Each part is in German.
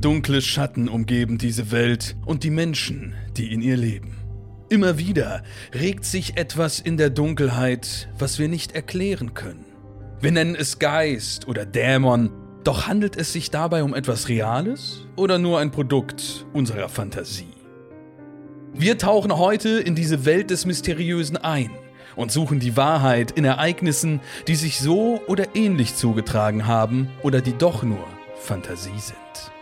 Dunkle Schatten umgeben diese Welt und die Menschen, die in ihr leben. Immer wieder regt sich etwas in der Dunkelheit, was wir nicht erklären können. Wir nennen es Geist oder Dämon, doch handelt es sich dabei um etwas Reales oder nur ein Produkt unserer Fantasie? Wir tauchen heute in diese Welt des Mysteriösen ein und suchen die Wahrheit in Ereignissen, die sich so oder ähnlich zugetragen haben oder die doch nur Fantasie sind.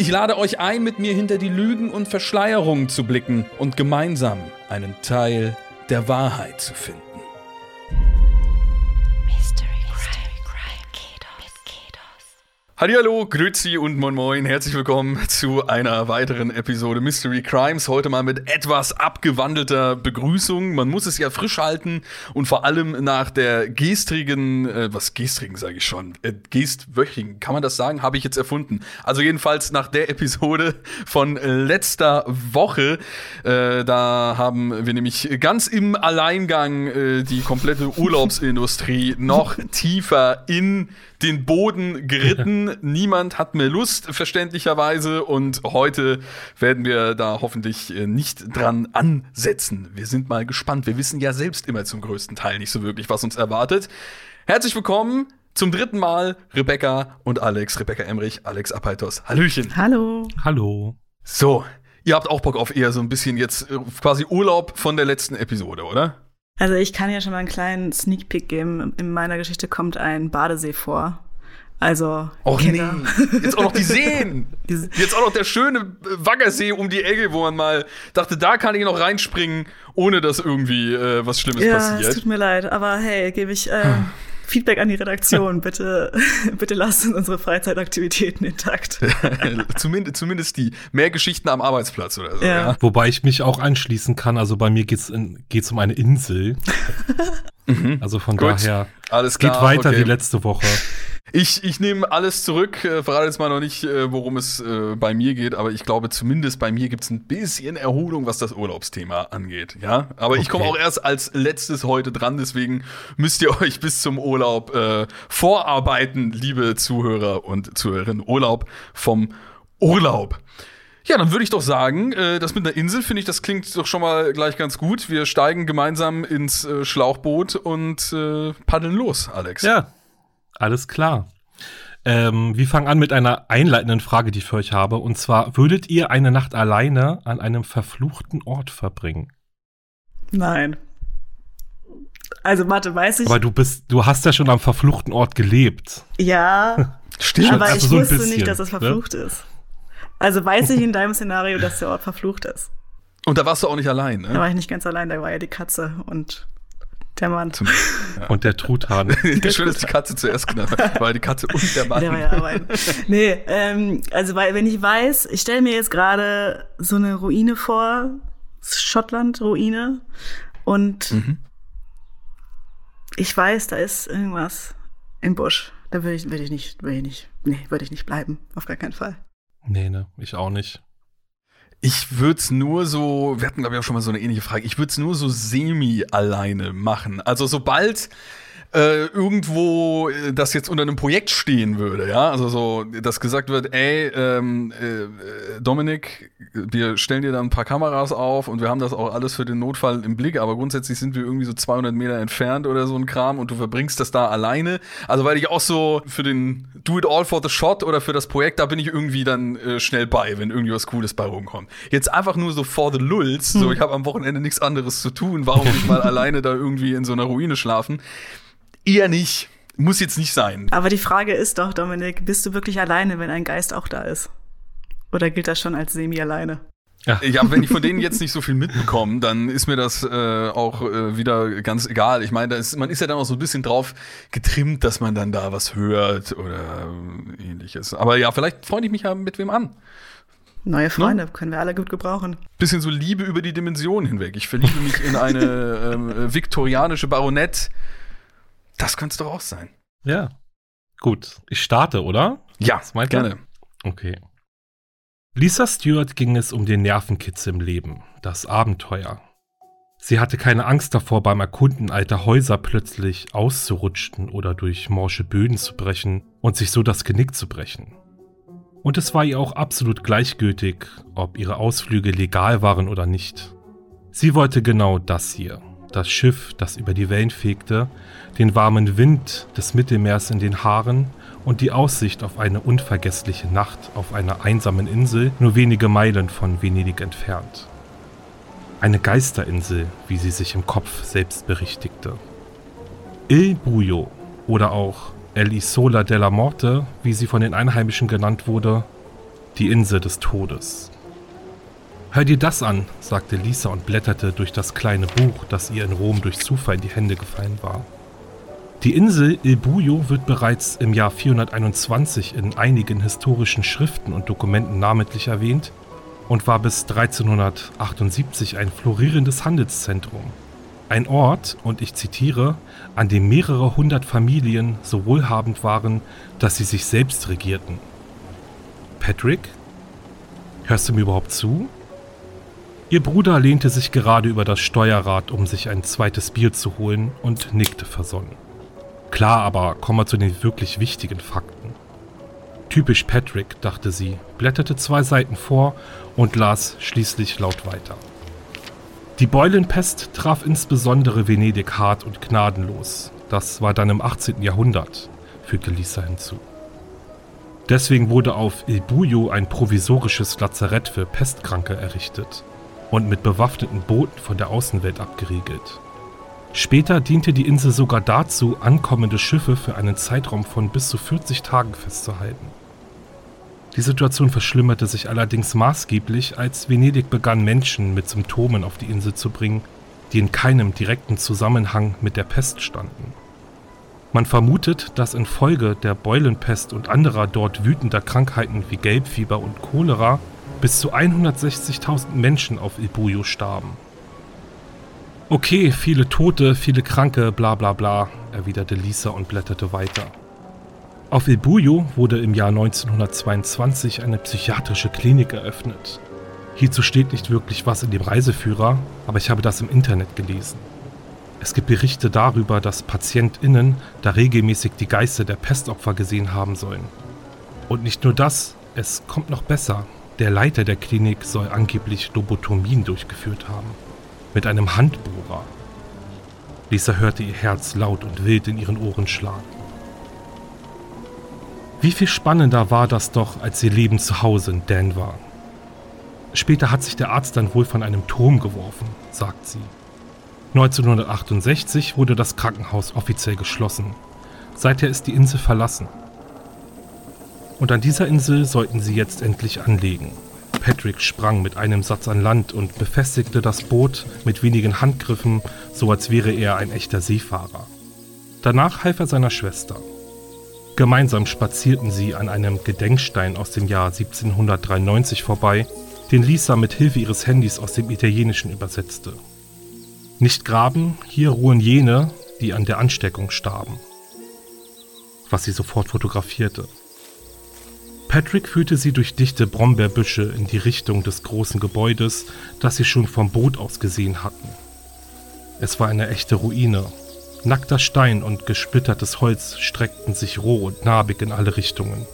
Ich lade euch ein, mit mir hinter die Lügen und Verschleierungen zu blicken und gemeinsam einen Teil der Wahrheit zu finden. Hallo, Grüezi und Moin Moin. Herzlich willkommen zu einer weiteren Episode Mystery Crimes. Heute mal mit etwas abgewandelter Begrüßung. Man muss es ja frisch halten und vor allem nach der gestrigen, äh, was gestrigen sage ich schon, äh, gestwöchigen, kann man das sagen? Habe ich jetzt erfunden. Also jedenfalls nach der Episode von letzter Woche. Äh, da haben wir nämlich ganz im Alleingang äh, die komplette Urlaubsindustrie noch tiefer in den Boden geritten. Niemand hat mehr Lust, verständlicherweise. Und heute werden wir da hoffentlich äh, nicht dran ansetzen. Wir sind mal gespannt. Wir wissen ja selbst immer zum größten Teil nicht so wirklich, was uns erwartet. Herzlich willkommen zum dritten Mal Rebecca und Alex. Rebecca Emrich, Alex Apaitos. Hallöchen. Hallo. Hallo. So, ihr habt auch Bock auf eher so ein bisschen jetzt äh, quasi Urlaub von der letzten Episode, oder? Also ich kann ja schon mal einen kleinen Sneak Peek geben. In meiner Geschichte kommt ein Badesee vor. Also. Och Kinder. nee. Jetzt auch noch die Seen. Jetzt auch noch der schöne Waggersee um die Ecke, wo man mal dachte, da kann ich noch reinspringen, ohne dass irgendwie äh, was Schlimmes ja, passiert. Ja, es tut mir leid, aber hey, gebe ich äh, Feedback an die Redaktion. bitte, bitte lasst uns unsere Freizeitaktivitäten intakt. zumindest, zumindest die. Mehr Geschichten am Arbeitsplatz oder so. Ja. ja. Wobei ich mich auch anschließen kann. Also bei mir geht's, in, geht's um eine Insel. Mhm. Also von Gut. daher. Alles klar. Geht weiter okay. wie letzte Woche. Ich, ich nehme alles zurück, äh, verrate jetzt mal noch nicht, äh, worum es äh, bei mir geht, aber ich glaube, zumindest bei mir gibt es ein bisschen Erholung, was das Urlaubsthema angeht. Ja, aber okay. ich komme auch erst als letztes heute dran, deswegen müsst ihr euch bis zum Urlaub äh, vorarbeiten, liebe Zuhörer und Zuhörerinnen. Urlaub vom Urlaub. Ja, dann würde ich doch sagen, äh, das mit einer Insel finde ich, das klingt doch schon mal gleich ganz gut. Wir steigen gemeinsam ins äh, Schlauchboot und äh, paddeln los, Alex. Ja, alles klar. Ähm, wir fangen an mit einer einleitenden Frage, die ich für euch habe. Und zwar, würdet ihr eine Nacht alleine an einem verfluchten Ort verbringen? Nein. Also, warte, weiß ich. Aber du bist, du hast ja schon am verfluchten Ort gelebt. Ja. Stimmt. Aber also ich so wusste bisschen, nicht, dass es ne? verflucht ne? ist. Also weiß ich in deinem Szenario, dass der Ort verflucht ist. Und da warst du auch nicht allein, ne? Da war ich nicht ganz allein, da war ja die Katze und der Mann. Zum, ja. Und der Truthahn. Schön, dass die Katze zuerst genannt weil die Katze und der Mann. Der war ja allein. Nee, ähm, also weil, wenn ich weiß, ich stelle mir jetzt gerade so eine Ruine vor, Schottland-Ruine, und mhm. ich weiß, da ist irgendwas im Busch. Da würde ich, würde ich nicht, würde ich nicht, nee, würde ich nicht bleiben. Auf gar keinen Fall. Nee, ne, ich auch nicht. Ich würde es nur so, wir hatten glaube ich auch schon mal so eine ähnliche Frage, ich würde es nur so semi alleine machen. Also sobald äh, irgendwo äh, das jetzt unter einem Projekt stehen würde, ja, also so, dass gesagt wird, ey, ähm, äh, Dominik, wir stellen dir da ein paar Kameras auf und wir haben das auch alles für den Notfall im Blick, aber grundsätzlich sind wir irgendwie so 200 Meter entfernt oder so ein Kram und du verbringst das da alleine. Also weil ich auch so für den Do it all for the shot oder für das Projekt, da bin ich irgendwie dann äh, schnell bei, wenn irgendwie was Cooles bei rumkommt. Jetzt einfach nur so for the lulz, hm. so ich habe am Wochenende nichts anderes zu tun, warum nicht mal alleine da irgendwie in so einer Ruine schlafen? Eher nicht. Muss jetzt nicht sein. Aber die Frage ist doch, Dominik, bist du wirklich alleine, wenn ein Geist auch da ist? Oder gilt das schon als semi alleine? Ja. ja, wenn ich von denen jetzt nicht so viel mitbekomme, dann ist mir das äh, auch äh, wieder ganz egal. Ich meine, ist, man ist ja dann auch so ein bisschen drauf getrimmt, dass man dann da was hört oder äh, ähnliches. Aber ja, vielleicht freue ich mich ja mit wem an. Neue ne? Freunde ne? können wir alle gut gebrauchen. Bisschen so Liebe über die Dimension hinweg. Ich verliebe mich in eine ähm, viktorianische Baronette das könnte es doch auch sein. Ja. Gut, ich starte, oder? Ja, gerne. Okay. Lisa Stewart ging es um den Nervenkitzel im Leben, das Abenteuer. Sie hatte keine Angst davor, beim Erkunden alter Häuser plötzlich auszurutschen oder durch morsche Böden zu brechen und sich so das Genick zu brechen. Und es war ihr auch absolut gleichgültig, ob ihre Ausflüge legal waren oder nicht. Sie wollte genau das hier. Das Schiff, das über die Wellen fegte, den warmen Wind des Mittelmeers in den Haaren und die Aussicht auf eine unvergessliche Nacht auf einer einsamen Insel nur wenige Meilen von Venedig entfernt. Eine Geisterinsel, wie sie sich im Kopf selbst berichtigte. Il Buio oder auch El Isola della Morte, wie sie von den Einheimischen genannt wurde, die Insel des Todes. Hör dir das an, sagte Lisa und blätterte durch das kleine Buch, das ihr in Rom durch Zufall in die Hände gefallen war. Die Insel Il Buio wird bereits im Jahr 421 in einigen historischen Schriften und Dokumenten namentlich erwähnt und war bis 1378 ein florierendes Handelszentrum. Ein Ort, und ich zitiere, an dem mehrere hundert Familien so wohlhabend waren, dass sie sich selbst regierten. Patrick? Hörst du mir überhaupt zu? Ihr Bruder lehnte sich gerade über das Steuerrad, um sich ein zweites Bier zu holen, und nickte versonnen. Klar, aber kommen wir zu den wirklich wichtigen Fakten. Typisch Patrick, dachte sie, blätterte zwei Seiten vor und las schließlich laut weiter. Die Beulenpest traf insbesondere Venedig hart und gnadenlos. Das war dann im 18. Jahrhundert, fügte Lisa hinzu. Deswegen wurde auf Il Buio ein provisorisches Lazarett für Pestkranke errichtet und mit bewaffneten Booten von der Außenwelt abgeriegelt. Später diente die Insel sogar dazu, ankommende Schiffe für einen Zeitraum von bis zu 40 Tagen festzuhalten. Die Situation verschlimmerte sich allerdings maßgeblich, als Venedig begann, Menschen mit Symptomen auf die Insel zu bringen, die in keinem direkten Zusammenhang mit der Pest standen. Man vermutet, dass infolge der Beulenpest und anderer dort wütender Krankheiten wie Gelbfieber und Cholera bis zu 160.000 Menschen auf Ibuyo starben. Okay, viele Tote, viele Kranke, bla bla bla, erwiderte Lisa und blätterte weiter. Auf Ibuyo wurde im Jahr 1922 eine psychiatrische Klinik eröffnet. Hierzu steht nicht wirklich was in dem Reiseführer, aber ich habe das im Internet gelesen. Es gibt Berichte darüber, dass PatientInnen da regelmäßig die Geister der Pestopfer gesehen haben sollen. Und nicht nur das, es kommt noch besser. Der Leiter der Klinik soll angeblich Lobotomien durchgeführt haben mit einem Handbohrer. Lisa hörte ihr Herz laut und wild in ihren Ohren schlagen. Wie viel spannender war das doch, als ihr Leben zu Hause in Dan war. Später hat sich der Arzt dann wohl von einem Turm geworfen, sagt sie. 1968 wurde das Krankenhaus offiziell geschlossen. Seither ist die Insel verlassen. Und an dieser Insel sollten sie jetzt endlich anlegen. Patrick sprang mit einem Satz an Land und befestigte das Boot mit wenigen Handgriffen, so als wäre er ein echter Seefahrer. Danach half er seiner Schwester. Gemeinsam spazierten sie an einem Gedenkstein aus dem Jahr 1793 vorbei, den Lisa mit Hilfe ihres Handys aus dem Italienischen übersetzte. Nicht graben, hier ruhen jene, die an der Ansteckung starben. Was sie sofort fotografierte. Patrick führte sie durch dichte Brombeerbüsche in die Richtung des großen Gebäudes, das sie schon vom Boot aus gesehen hatten. Es war eine echte Ruine. Nackter Stein und gesplittertes Holz streckten sich roh und narbig in alle Richtungen.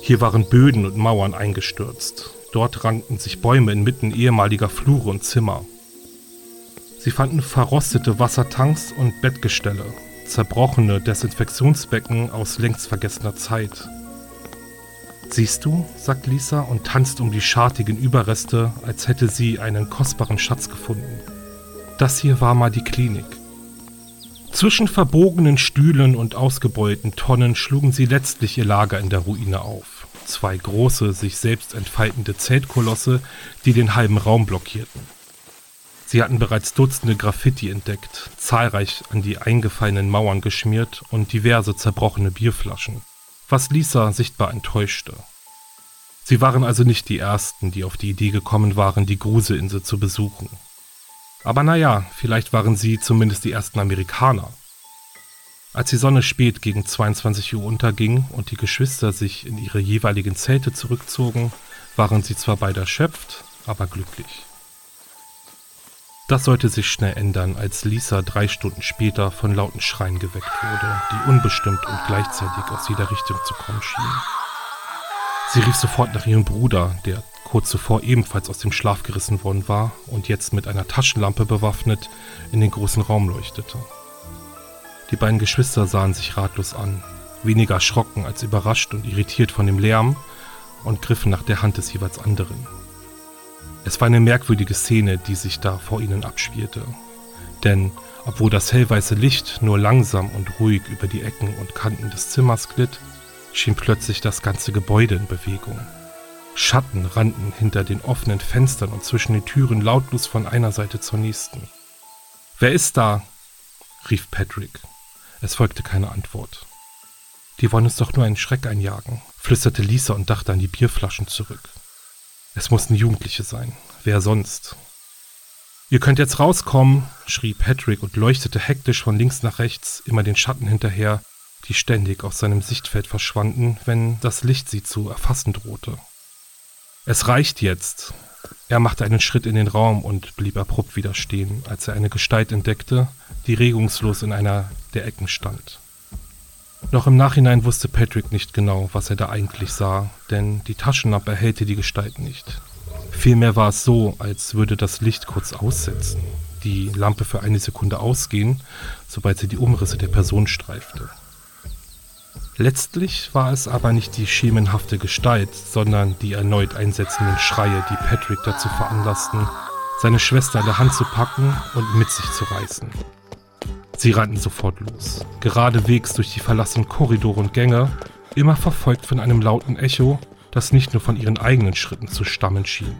Hier waren Böden und Mauern eingestürzt. Dort rankten sich Bäume inmitten ehemaliger Flure und Zimmer. Sie fanden verrostete Wassertanks und Bettgestelle, zerbrochene Desinfektionsbecken aus längst vergessener Zeit. Siehst du, sagt Lisa und tanzt um die schartigen Überreste, als hätte sie einen kostbaren Schatz gefunden. Das hier war mal die Klinik. Zwischen verbogenen Stühlen und ausgebeulten Tonnen schlugen sie letztlich ihr Lager in der Ruine auf. Zwei große, sich selbst entfaltende Zeltkolosse, die den halben Raum blockierten. Sie hatten bereits Dutzende Graffiti entdeckt, zahlreich an die eingefallenen Mauern geschmiert und diverse zerbrochene Bierflaschen was Lisa sichtbar enttäuschte. Sie waren also nicht die Ersten, die auf die Idee gekommen waren, die Gruselinsel zu besuchen. Aber naja, vielleicht waren sie zumindest die ersten Amerikaner. Als die Sonne spät gegen 22 Uhr unterging und die Geschwister sich in ihre jeweiligen Zelte zurückzogen, waren sie zwar beide erschöpft, aber glücklich. Das sollte sich schnell ändern, als Lisa drei Stunden später von lauten Schreien geweckt wurde, die unbestimmt und gleichzeitig aus jeder Richtung zu kommen schienen. Sie rief sofort nach ihrem Bruder, der kurz zuvor ebenfalls aus dem Schlaf gerissen worden war und jetzt mit einer Taschenlampe bewaffnet in den großen Raum leuchtete. Die beiden Geschwister sahen sich ratlos an, weniger erschrocken als überrascht und irritiert von dem Lärm und griffen nach der Hand des jeweils anderen. Es war eine merkwürdige Szene, die sich da vor ihnen abspielte. Denn obwohl das hellweiße Licht nur langsam und ruhig über die Ecken und Kanten des Zimmers glitt, schien plötzlich das ganze Gebäude in Bewegung. Schatten rannten hinter den offenen Fenstern und zwischen den Türen lautlos von einer Seite zur nächsten. Wer ist da? rief Patrick. Es folgte keine Antwort. Die wollen uns doch nur einen Schreck einjagen, flüsterte Lisa und dachte an die Bierflaschen zurück. Es mussten Jugendliche sein. Wer sonst? Ihr könnt jetzt rauskommen, schrie Patrick und leuchtete hektisch von links nach rechts, immer den Schatten hinterher, die ständig aus seinem Sichtfeld verschwanden, wenn das Licht sie zu erfassen drohte. Es reicht jetzt. Er machte einen Schritt in den Raum und blieb abrupt wieder stehen, als er eine Gestalt entdeckte, die regungslos in einer der Ecken stand. Noch im Nachhinein wusste Patrick nicht genau, was er da eigentlich sah, denn die Taschenlampe erhellte die Gestalt nicht. Vielmehr war es so, als würde das Licht kurz aussetzen, die Lampe für eine Sekunde ausgehen, sobald sie die Umrisse der Person streifte. Letztlich war es aber nicht die schemenhafte Gestalt, sondern die erneut einsetzenden Schreie, die Patrick dazu veranlassten, seine Schwester an der Hand zu packen und mit sich zu reißen. Sie rannten sofort los, geradewegs durch die verlassenen Korridore und Gänge, immer verfolgt von einem lauten Echo, das nicht nur von ihren eigenen Schritten zu stammen schien.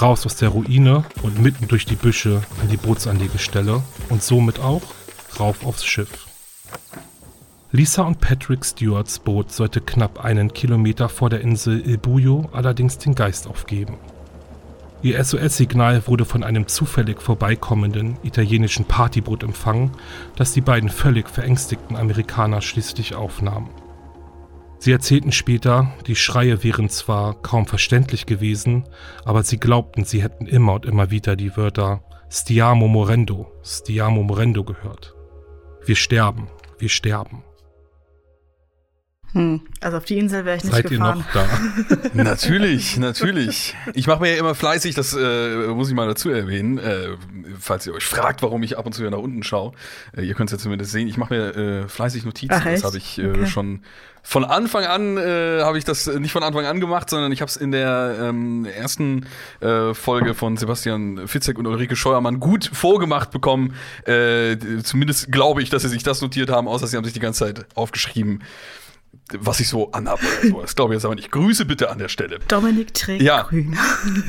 Raus aus der Ruine und mitten durch die Büsche an die Bootsanlegestelle und somit auch rauf aufs Schiff. Lisa und Patrick Stewarts Boot sollte knapp einen Kilometer vor der Insel Il Buio allerdings den Geist aufgeben. Ihr SOS-Signal wurde von einem zufällig vorbeikommenden italienischen Partyboot empfangen, das die beiden völlig verängstigten Amerikaner schließlich aufnahm. Sie erzählten später, die Schreie wären zwar kaum verständlich gewesen, aber sie glaubten, sie hätten immer und immer wieder die Wörter Stiamo morendo, Stiamo morendo gehört. Wir sterben, wir sterben. Hm. Also auf die Insel wäre ich nicht Seid gefahren. Seid ihr noch da? natürlich, natürlich. Ich mache mir ja immer fleißig, das äh, muss ich mal dazu erwähnen, äh, falls ihr euch fragt, warum ich ab und zu hier nach unten schaue. Äh, ihr könnt es ja zumindest sehen. Ich mache mir äh, fleißig Notizen. Ach, das habe ich äh, okay. schon von Anfang an äh, habe ich das nicht von Anfang an gemacht, sondern ich habe es in der ähm, ersten äh, Folge von Sebastian Fitzek und Ulrike Scheuermann gut vorgemacht bekommen. Äh, zumindest glaube ich, dass sie sich das notiert haben, außer sie haben sich die ganze Zeit aufgeschrieben was ich so anhabe. So. Das glaube ich jetzt aber nicht. Grüße bitte an der Stelle. Dominik trägt ja. grün.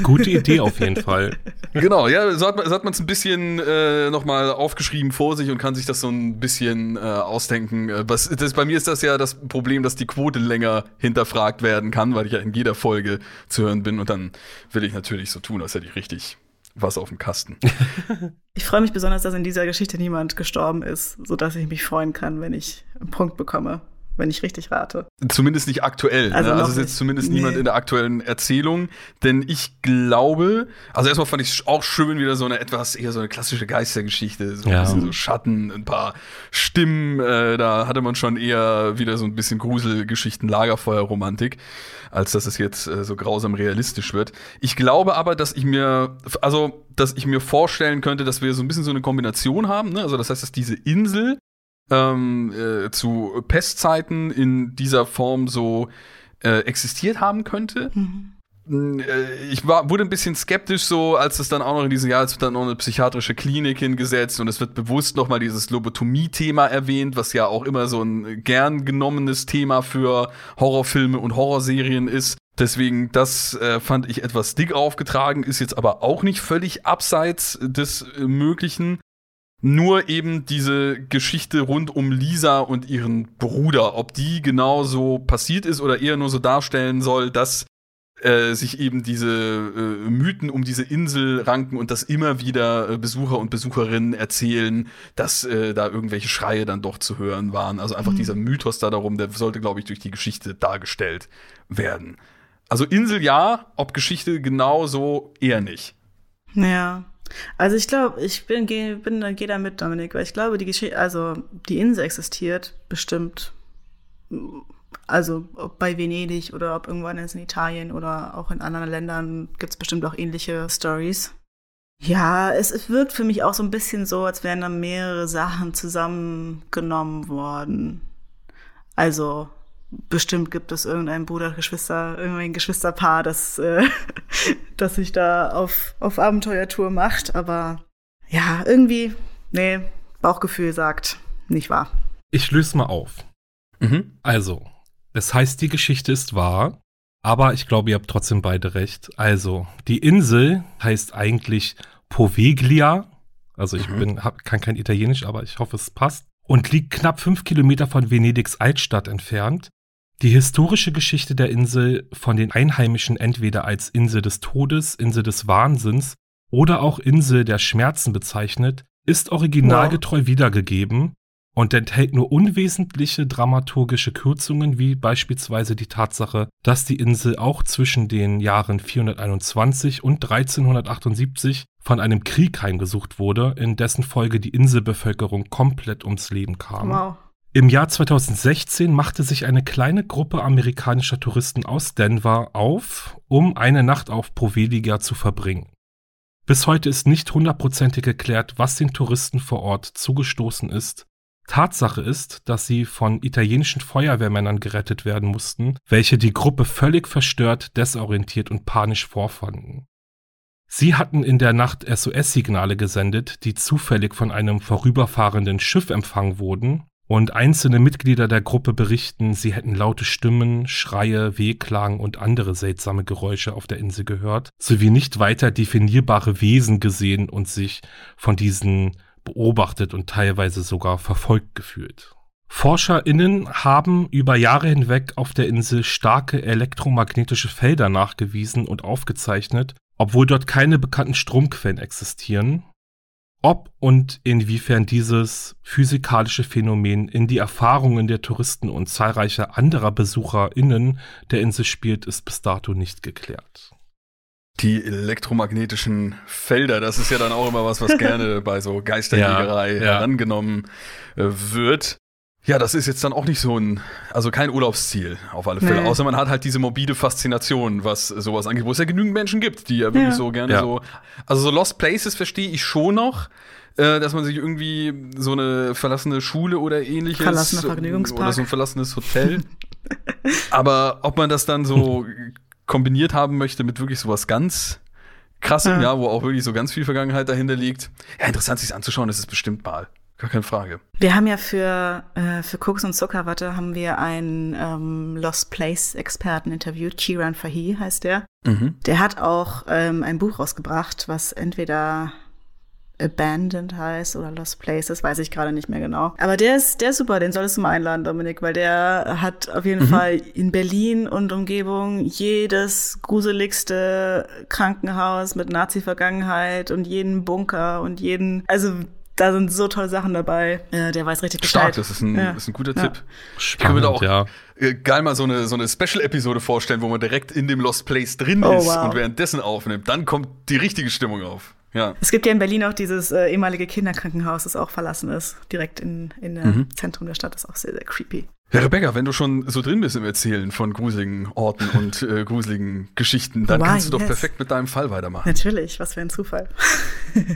Gute Idee auf jeden Fall. Genau, ja, so hat man es ein bisschen äh, nochmal aufgeschrieben vor sich und kann sich das so ein bisschen äh, ausdenken. Äh, was, das, bei mir ist das ja das Problem, dass die Quote länger hinterfragt werden kann, weil ich ja in jeder Folge zu hören bin und dann will ich natürlich so tun, als hätte ich richtig was auf dem Kasten. Ich freue mich besonders, dass in dieser Geschichte niemand gestorben ist, sodass ich mich freuen kann, wenn ich einen Punkt bekomme wenn ich richtig rate. Zumindest nicht aktuell. Also, ne? also ist jetzt zumindest nee. niemand in der aktuellen Erzählung. Denn ich glaube, also erstmal fand ich auch schön wieder so eine etwas eher so eine klassische Geistergeschichte. So ja. ein bisschen so Schatten, ein paar Stimmen. Äh, da hatte man schon eher wieder so ein bisschen Gruselgeschichten, Lagerfeuerromantik, als dass es jetzt äh, so grausam realistisch wird. Ich glaube aber, dass ich mir, also, dass ich mir vorstellen könnte, dass wir so ein bisschen so eine Kombination haben. Ne? Also das heißt, dass diese Insel ähm, äh, zu Pestzeiten in dieser Form so äh, existiert haben könnte. Mhm. Äh, ich war, wurde ein bisschen skeptisch so, als es dann auch noch in diesem Jahr, es wird dann noch eine psychiatrische Klinik hingesetzt und es wird bewusst nochmal dieses Lobotomie-Thema erwähnt, was ja auch immer so ein gern genommenes Thema für Horrorfilme und Horrorserien ist. Deswegen, das äh, fand ich etwas dick aufgetragen, ist jetzt aber auch nicht völlig abseits des äh, Möglichen. Nur eben diese Geschichte rund um Lisa und ihren Bruder, ob die genauso passiert ist oder eher nur so darstellen soll, dass äh, sich eben diese äh, Mythen um diese Insel ranken und dass immer wieder äh, Besucher und Besucherinnen erzählen, dass äh, da irgendwelche Schreie dann doch zu hören waren. Also einfach mhm. dieser Mythos da darum, der sollte, glaube ich, durch die Geschichte dargestellt werden. Also Insel ja, ob Geschichte genauso eher nicht. Ja. Also ich glaube, ich bin, geh, bin gehe da mit, Dominik, weil ich glaube, die Geschichte, also die Insel existiert bestimmt Also ob bei Venedig oder ob irgendwann in Italien oder auch in anderen Ländern gibt es bestimmt auch ähnliche Stories. Ja, es, es wirkt für mich auch so ein bisschen so, als wären da mehrere Sachen zusammengenommen worden. Also bestimmt gibt es irgendein Bruder, Geschwister, irgendein Geschwisterpaar, das, äh, das sich da auf, auf Abenteuertour macht. Aber ja, irgendwie, nee, Bauchgefühl sagt, nicht wahr. Ich löse mal auf. Mhm. Also, es heißt, die Geschichte ist wahr, aber ich glaube, ihr habt trotzdem beide recht. Also, die Insel heißt eigentlich Poveglia. Also, ich mhm. bin, hab, kann kein Italienisch, aber ich hoffe, es passt. Und liegt knapp fünf Kilometer von Venedigs Altstadt entfernt. Die historische Geschichte der Insel von den Einheimischen entweder als Insel des Todes, Insel des Wahnsinns oder auch Insel der Schmerzen bezeichnet, ist originalgetreu wow. wiedergegeben und enthält nur unwesentliche dramaturgische Kürzungen, wie beispielsweise die Tatsache, dass die Insel auch zwischen den Jahren 421 und 1378 von einem Krieg heimgesucht wurde, in dessen Folge die Inselbevölkerung komplett ums Leben kam. Wow. Im Jahr 2016 machte sich eine kleine Gruppe amerikanischer Touristen aus Denver auf, um eine Nacht auf Poveliga zu verbringen. Bis heute ist nicht hundertprozentig geklärt, was den Touristen vor Ort zugestoßen ist. Tatsache ist, dass sie von italienischen Feuerwehrmännern gerettet werden mussten, welche die Gruppe völlig verstört, desorientiert und panisch vorfanden. Sie hatten in der Nacht SOS-Signale gesendet, die zufällig von einem vorüberfahrenden Schiff empfangen wurden und einzelne Mitglieder der Gruppe berichten, sie hätten laute Stimmen, Schreie, Wehklagen und andere seltsame Geräusche auf der Insel gehört, sowie nicht weiter definierbare Wesen gesehen und sich von diesen beobachtet und teilweise sogar verfolgt gefühlt. ForscherInnen haben über Jahre hinweg auf der Insel starke elektromagnetische Felder nachgewiesen und aufgezeichnet, obwohl dort keine bekannten Stromquellen existieren ob und inwiefern dieses physikalische Phänomen in die Erfahrungen der Touristen und zahlreicher anderer BesucherInnen der Insel spielt, ist bis dato nicht geklärt. Die elektromagnetischen Felder, das ist ja dann auch immer was, was gerne bei so Geisterjägerei ja, ja. herangenommen äh, wird. Ja, das ist jetzt dann auch nicht so ein, also kein Urlaubsziel auf alle Fälle. Nee. Außer man hat halt diese morbide Faszination, was sowas angeht, wo es ja genügend Menschen gibt, die ja wirklich ja. so gerne ja. so. Also so Lost Places verstehe ich schon noch, äh, dass man sich irgendwie so eine verlassene Schule oder ähnliches Verlassener Vergnügungspark. oder so ein verlassenes Hotel. Aber ob man das dann so kombiniert haben möchte mit wirklich sowas ganz krassem, ja. ja, wo auch wirklich so ganz viel Vergangenheit dahinter liegt. Ja, interessant sich anzuschauen, ist es bestimmt mal. Gar keine Frage. Wir haben ja für, äh, für Koks und Zuckerwatte haben wir einen ähm, Lost Place Experten interviewt. Kiran Fahi heißt der. Mhm. Der hat auch ähm, ein Buch rausgebracht, was entweder Abandoned heißt oder Lost Places, weiß ich gerade nicht mehr genau. Aber der ist, der ist super, den solltest du mal einladen, Dominik, weil der hat auf jeden mhm. Fall in Berlin und Umgebung jedes gruseligste Krankenhaus mit Nazi-Vergangenheit und jeden Bunker und jeden, also da sind so tolle Sachen dabei. Ja, der weiß richtig Bescheid. Stark, das ist ein, ja. ist ein guter ja. Tipp. Spannend, ich kann mir da auch ja. Äh, geil mal so eine, so eine Special-Episode vorstellen, wo man direkt in dem Lost Place drin oh, ist wow. und währenddessen aufnimmt. Dann kommt die richtige Stimmung auf. Ja. Es gibt ja in Berlin auch dieses äh, ehemalige Kinderkrankenhaus, das auch verlassen ist, direkt in, in der mhm. Zentrum der Stadt. Das ist auch sehr, sehr creepy. Ja, Rebecca, wenn du schon so drin bist im Erzählen von gruseligen Orten und äh, gruseligen Geschichten, dann Why, kannst du doch yes. perfekt mit deinem Fall weitermachen. Natürlich, was für ein Zufall.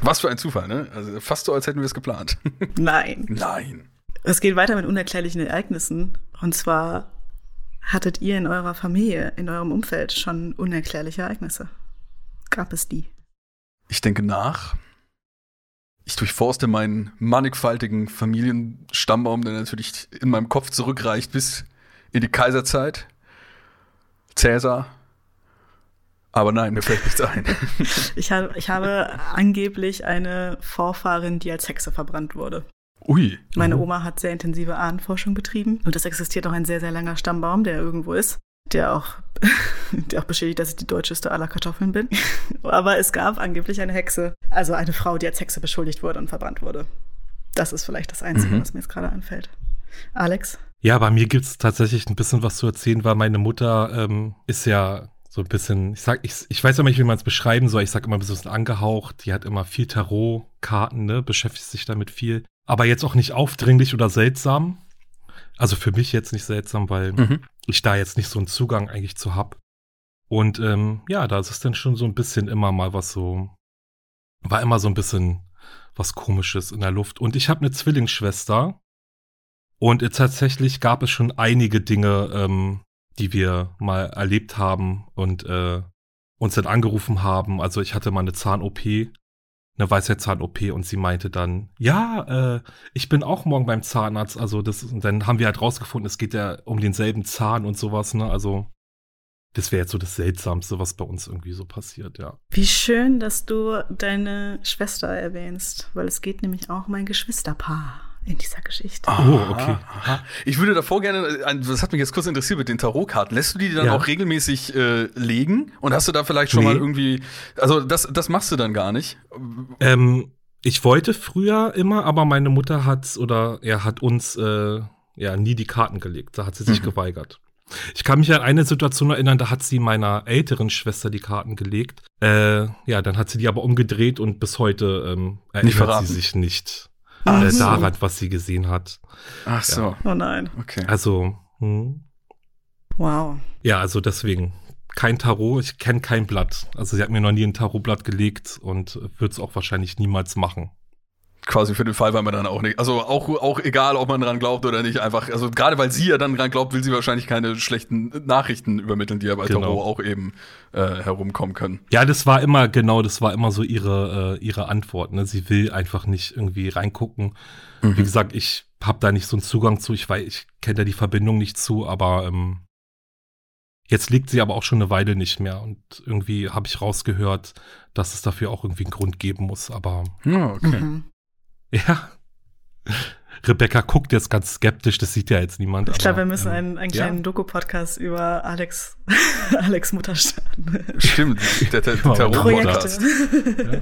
was für ein Zufall, ne? Also fast so, als hätten wir es geplant. Nein. Nein. Es geht weiter mit unerklärlichen Ereignissen. Und zwar hattet ihr in eurer Familie, in eurem Umfeld schon unerklärliche Ereignisse? Gab es die? Ich denke nach. Ich durchforste meinen mannigfaltigen Familienstammbaum, der natürlich in meinem Kopf zurückreicht bis in die Kaiserzeit. Cäsar. Aber nein, mir fällt nichts ein. ich, habe, ich habe angeblich eine Vorfahrin, die als Hexe verbrannt wurde. Ui. Meine Oma hat sehr intensive Ahnenforschung betrieben und es existiert noch ein sehr, sehr langer Stammbaum, der irgendwo ist der auch, der auch beschädigt, dass ich die deutscheste aller Kartoffeln bin. Aber es gab angeblich eine Hexe, also eine Frau, die als Hexe beschuldigt wurde und verbrannt wurde. Das ist vielleicht das Einzige, mhm. was mir jetzt gerade anfällt. Alex? Ja, bei mir gibt es tatsächlich ein bisschen was zu erzählen, weil meine Mutter ähm, ist ja so ein bisschen, ich sag, ich, ich weiß immer nicht, wie man es beschreiben soll. Ich sag immer ein bisschen angehaucht. Die hat immer viel Tarotkarten, ne, beschäftigt sich damit viel. Aber jetzt auch nicht aufdringlich oder seltsam. Also für mich jetzt nicht seltsam, weil mhm. ich da jetzt nicht so einen Zugang eigentlich zu hab. Und ähm, ja, da ist es dann schon so ein bisschen immer mal was so, war immer so ein bisschen was Komisches in der Luft. Und ich habe eine Zwillingsschwester. Und äh, tatsächlich gab es schon einige Dinge, ähm, die wir mal erlebt haben und äh, uns dann angerufen haben. Also ich hatte mal eine Zahn-OP, eine Weisheitszahn-OP und sie meinte dann, ja, äh, ich bin auch morgen beim Zahnarzt. Also das, und dann haben wir halt rausgefunden, es geht ja um denselben Zahn und sowas, ne? Also das wäre jetzt so das Seltsamste, was bei uns irgendwie so passiert, ja. Wie schön, dass du deine Schwester erwähnst, weil es geht nämlich auch um ein Geschwisterpaar in dieser Geschichte. Oh, okay. Aha. Ich würde davor gerne, das hat mich jetzt kurz interessiert mit den Tarotkarten. Lässt du die dann ja. auch regelmäßig äh, legen? Und hast du da vielleicht schon nee. mal irgendwie, also das, das machst du dann gar nicht? Ähm, ich wollte früher immer, aber meine Mutter hat oder er hat uns äh, ja nie die Karten gelegt. Da hat sie sich mhm. geweigert. Ich kann mich an eine Situation erinnern, da hat sie meiner älteren Schwester die Karten gelegt. Äh, ja, dann hat sie die aber umgedreht und bis heute ähm, erinnert sie sich nicht äh, so. daran, was sie gesehen hat. Ach so. Ja. Oh nein. Okay. Also, hm. Wow. Ja, also deswegen kein Tarot, ich kenne kein Blatt. Also sie hat mir noch nie ein Tarotblatt gelegt und wird es auch wahrscheinlich niemals machen quasi für den Fall, weil man dann auch nicht, also auch, auch egal, ob man dran glaubt oder nicht, einfach, also gerade weil sie ja dann dran glaubt, will sie wahrscheinlich keine schlechten Nachrichten übermitteln, die ja bei genau. Tarot auch eben äh, herumkommen können. Ja, das war immer, genau, das war immer so ihre, äh, ihre Antwort, ne? Sie will einfach nicht irgendwie reingucken. Mhm. Wie gesagt, ich habe da nicht so einen Zugang zu, ich weiß, ich kenne da die Verbindung nicht zu, aber ähm, Jetzt liegt sie aber auch schon eine Weile nicht mehr und irgendwie habe ich rausgehört, dass es dafür auch irgendwie einen Grund geben muss, aber. Ja, okay. Mhm. Ja. Rebecca guckt jetzt ganz skeptisch, das sieht ja jetzt niemand. Ich glaube, wir müssen ähm, einen, einen kleinen ja. Doku-Podcast über Alex, Alex Mutter starten. Stimmt, der, der, der Tarot-Podcast. Ja. Ja.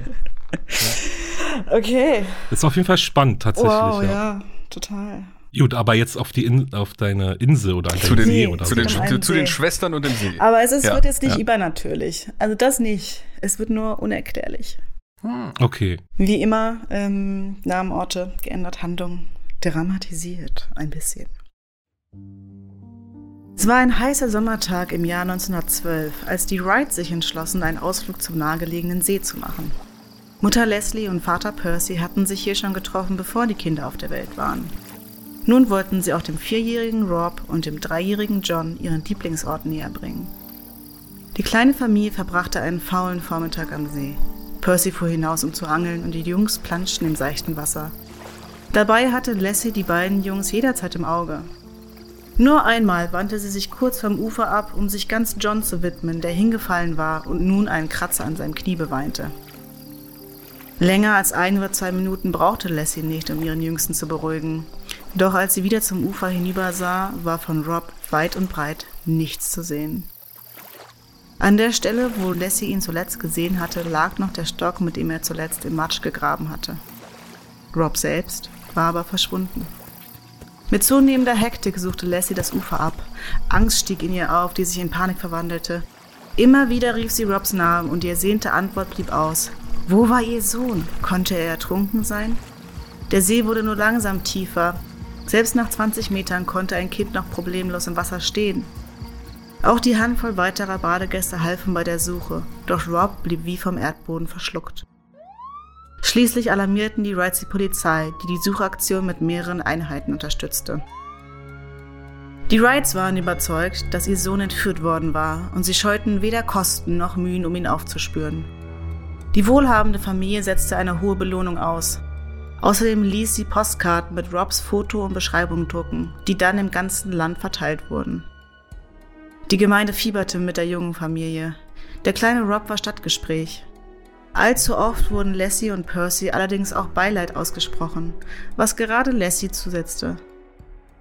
Okay. Ist auf jeden Fall spannend, tatsächlich. Wow, ja, total. Gut, aber jetzt auf die In auf deine Insel oder zu den, See oder zu, so. den, zu den Schwestern und dem See. Aber es ist, wird jetzt nicht übernatürlich. Also das nicht. Es wird nur unerklärlich. Hm. Okay. Wie immer, ähm, Namen, Orte, geändert, Handlung, dramatisiert ein bisschen. Es war ein heißer Sommertag im Jahr 1912, als die Wrights sich entschlossen, einen Ausflug zum nahegelegenen See zu machen. Mutter Leslie und Vater Percy hatten sich hier schon getroffen, bevor die Kinder auf der Welt waren. Nun wollten sie auch dem vierjährigen Rob und dem dreijährigen John ihren Lieblingsort näher bringen. Die kleine Familie verbrachte einen faulen Vormittag am See. Percy fuhr hinaus, um zu angeln, und die Jungs planschten im seichten Wasser. Dabei hatte Lassie die beiden Jungs jederzeit im Auge. Nur einmal wandte sie sich kurz vom Ufer ab, um sich ganz John zu widmen, der hingefallen war und nun einen Kratzer an seinem Knie beweinte. Länger als ein oder zwei Minuten brauchte Lassie nicht, um ihren Jüngsten zu beruhigen. Doch als sie wieder zum Ufer hinübersah, war von Rob weit und breit nichts zu sehen. An der Stelle, wo Lassie ihn zuletzt gesehen hatte, lag noch der Stock, mit dem er zuletzt im Matsch gegraben hatte. Rob selbst war aber verschwunden. Mit zunehmender Hektik suchte Lassie das Ufer ab. Angst stieg in ihr auf, die sich in Panik verwandelte. Immer wieder rief sie Robs Namen und die ersehnte Antwort blieb aus. Wo war ihr Sohn? Konnte er ertrunken sein? Der See wurde nur langsam tiefer. Selbst nach 20 Metern konnte ein Kind noch problemlos im Wasser stehen. Auch die Handvoll weiterer Badegäste halfen bei der Suche, doch Rob blieb wie vom Erdboden verschluckt. Schließlich alarmierten die Wrights die Polizei, die die Suchaktion mit mehreren Einheiten unterstützte. Die Wrights waren überzeugt, dass ihr Sohn entführt worden war und sie scheuten weder Kosten noch Mühen, um ihn aufzuspüren. Die wohlhabende Familie setzte eine hohe Belohnung aus. Außerdem ließ sie Postkarten mit Robs Foto und Beschreibung drucken, die dann im ganzen Land verteilt wurden. Die Gemeinde fieberte mit der jungen Familie. Der kleine Rob war Stadtgespräch. Allzu oft wurden Lassie und Percy allerdings auch Beileid ausgesprochen, was gerade Lassie zusetzte.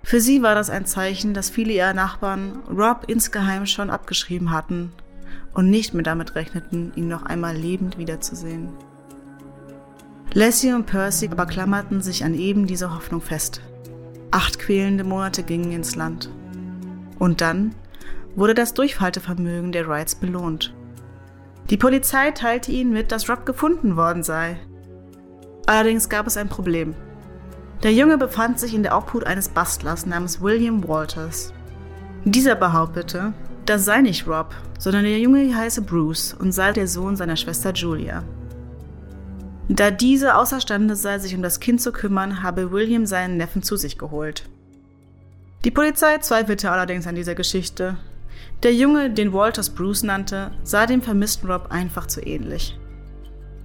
Für sie war das ein Zeichen, dass viele ihrer Nachbarn Rob insgeheim schon abgeschrieben hatten und nicht mehr damit rechneten, ihn noch einmal lebend wiederzusehen. Lassie und Percy aber klammerten sich an eben diese Hoffnung fest. Acht quälende Monate gingen ins Land. Und dann wurde das Durchhaltevermögen der Wrights belohnt. Die Polizei teilte ihnen mit, dass Rob gefunden worden sei. Allerdings gab es ein Problem. Der Junge befand sich in der Obhut eines Bastlers namens William Walters. Dieser behauptete, das sei nicht Rob, sondern der Junge heiße Bruce und sei der Sohn seiner Schwester Julia. Da diese außerstande sei, sich um das Kind zu kümmern, habe William seinen Neffen zu sich geholt. Die Polizei zweifelte allerdings an dieser Geschichte. Der Junge, den Walters Bruce nannte, sah dem vermissten Rob einfach zu ähnlich.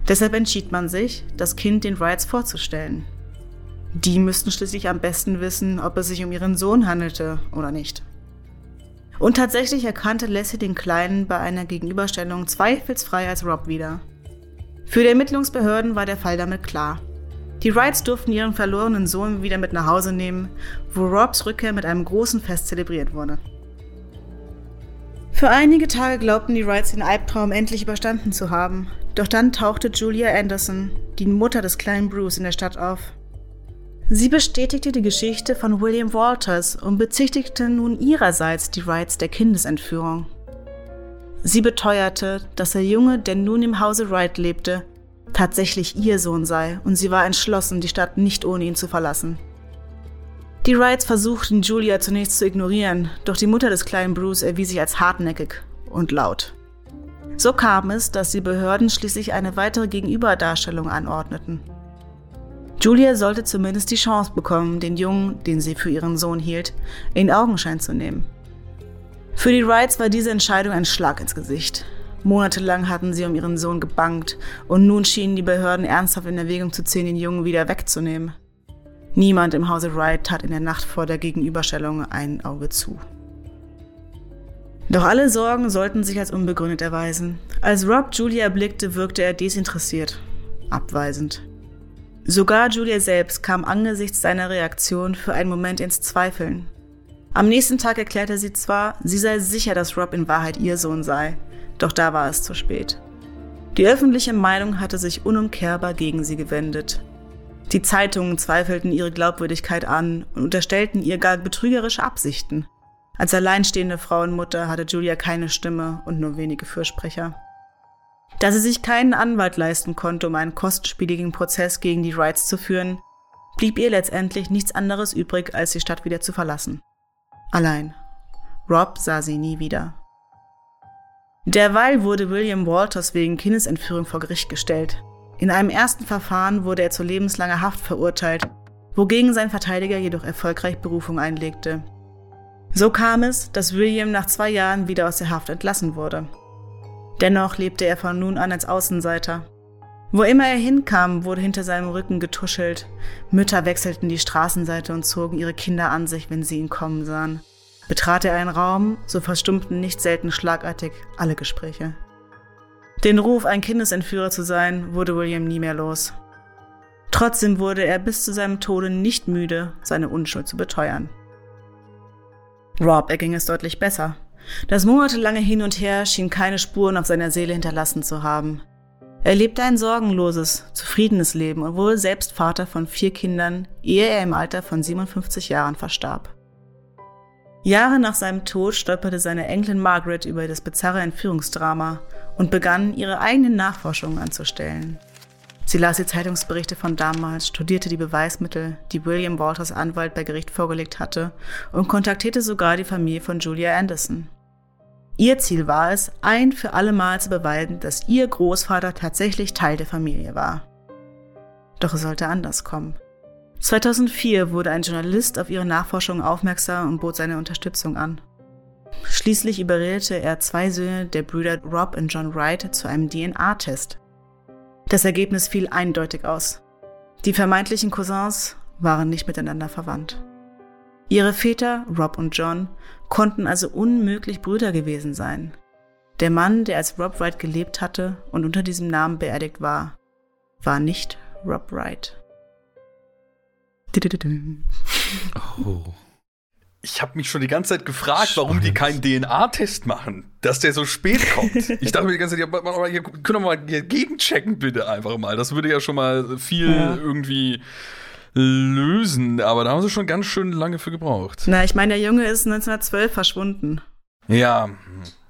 Deshalb entschied man sich, das Kind den Wrights vorzustellen. Die müssten schließlich am besten wissen, ob es sich um ihren Sohn handelte oder nicht. Und tatsächlich erkannte Lassie den Kleinen bei einer Gegenüberstellung zweifelsfrei als Rob wieder. Für die Ermittlungsbehörden war der Fall damit klar. Die Wrights durften ihren verlorenen Sohn wieder mit nach Hause nehmen, wo Robs Rückkehr mit einem großen Fest zelebriert wurde. Für einige Tage glaubten die Wrights den Albtraum endlich überstanden zu haben, doch dann tauchte Julia Anderson, die Mutter des kleinen Bruce, in der Stadt auf. Sie bestätigte die Geschichte von William Walters und bezichtigte nun ihrerseits die Wrights der Kindesentführung. Sie beteuerte, dass der Junge, der nun im Hause Wright lebte, tatsächlich ihr Sohn sei und sie war entschlossen, die Stadt nicht ohne ihn zu verlassen. Die Wrights versuchten Julia zunächst zu ignorieren, doch die Mutter des kleinen Bruce erwies sich als hartnäckig und laut. So kam es, dass die Behörden schließlich eine weitere Gegenüberdarstellung anordneten. Julia sollte zumindest die Chance bekommen, den Jungen, den sie für ihren Sohn hielt, in Augenschein zu nehmen. Für die Wrights war diese Entscheidung ein Schlag ins Gesicht. Monatelang hatten sie um ihren Sohn gebangt und nun schienen die Behörden ernsthaft in Erwägung zu ziehen, den Jungen wieder wegzunehmen. Niemand im Hause Wright tat in der Nacht vor der Gegenüberstellung ein Auge zu. Doch alle Sorgen sollten sich als unbegründet erweisen. Als Rob Julia erblickte, wirkte er desinteressiert, abweisend. Sogar Julia selbst kam angesichts seiner Reaktion für einen Moment ins Zweifeln. Am nächsten Tag erklärte sie zwar, sie sei sicher, dass Rob in Wahrheit ihr Sohn sei, doch da war es zu spät. Die öffentliche Meinung hatte sich unumkehrbar gegen sie gewendet. Die Zeitungen zweifelten ihre Glaubwürdigkeit an und unterstellten ihr gar betrügerische Absichten. Als alleinstehende Frauenmutter hatte Julia keine Stimme und nur wenige Fürsprecher. Da sie sich keinen Anwalt leisten konnte, um einen kostspieligen Prozess gegen die Wrights zu führen, blieb ihr letztendlich nichts anderes übrig, als die Stadt wieder zu verlassen. Allein. Rob sah sie nie wieder. Derweil wurde William Walters wegen Kindesentführung vor Gericht gestellt. In einem ersten Verfahren wurde er zu lebenslanger Haft verurteilt, wogegen sein Verteidiger jedoch erfolgreich Berufung einlegte. So kam es, dass William nach zwei Jahren wieder aus der Haft entlassen wurde. Dennoch lebte er von nun an als Außenseiter. Wo immer er hinkam, wurde hinter seinem Rücken getuschelt. Mütter wechselten die Straßenseite und zogen ihre Kinder an sich, wenn sie ihn kommen sahen. Betrat er einen Raum, so verstummten nicht selten schlagartig alle Gespräche. Den Ruf, ein Kindesentführer zu sein, wurde William nie mehr los. Trotzdem wurde er bis zu seinem Tode nicht müde, seine Unschuld zu beteuern. Rob erging es deutlich besser. Das monatelange Hin und Her schien keine Spuren auf seiner Seele hinterlassen zu haben. Er lebte ein sorgenloses, zufriedenes Leben und wurde selbst Vater von vier Kindern, ehe er im Alter von 57 Jahren verstarb. Jahre nach seinem Tod stolperte seine Enkelin Margaret über das bizarre Entführungsdrama und begann, ihre eigenen Nachforschungen anzustellen. Sie las die Zeitungsberichte von damals, studierte die Beweismittel, die William Walters Anwalt bei Gericht vorgelegt hatte und kontaktierte sogar die Familie von Julia Anderson. Ihr Ziel war es, ein für alle Mal zu beweisen, dass ihr Großvater tatsächlich Teil der Familie war. Doch es sollte anders kommen. 2004 wurde ein Journalist auf ihre Nachforschungen aufmerksam und bot seine Unterstützung an. Schließlich überredete er zwei Söhne der Brüder Rob und John Wright zu einem DNA-Test. Das Ergebnis fiel eindeutig aus. Die vermeintlichen Cousins waren nicht miteinander verwandt. Ihre Väter, Rob und John, konnten also unmöglich Brüder gewesen sein. Der Mann, der als Rob Wright gelebt hatte und unter diesem Namen beerdigt war, war nicht Rob Wright. Oh ich habe mich schon die ganze Zeit gefragt, Spannend. warum die keinen DNA-Test machen, dass der so spät kommt. ich dachte mir die ganze Zeit, ja, könnt doch mal gegenchecken, bitte einfach mal. Das würde ja schon mal viel ja. irgendwie lösen, aber da haben sie schon ganz schön lange für gebraucht. Na, ich meine, der Junge ist 1912 verschwunden. Ja,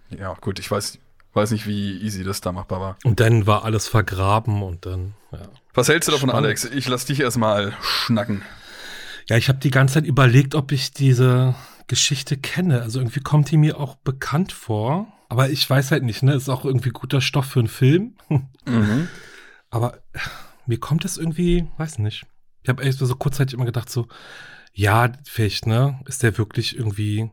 ja, gut, ich weiß, weiß nicht, wie easy das da machbar war. Und dann war alles vergraben und dann, ja. Was hältst du davon, Spannend. Alex? Ich lass dich erstmal schnacken. Ja, ich habe die ganze Zeit überlegt, ob ich diese Geschichte kenne. Also irgendwie kommt die mir auch bekannt vor. Aber ich weiß halt nicht, ne? Ist auch irgendwie guter Stoff für einen Film. Mhm. Aber mir kommt es irgendwie, weiß nicht. Ich habe echt so kurzzeitig immer gedacht, so, ja, vielleicht, ne? Ist der wirklich irgendwie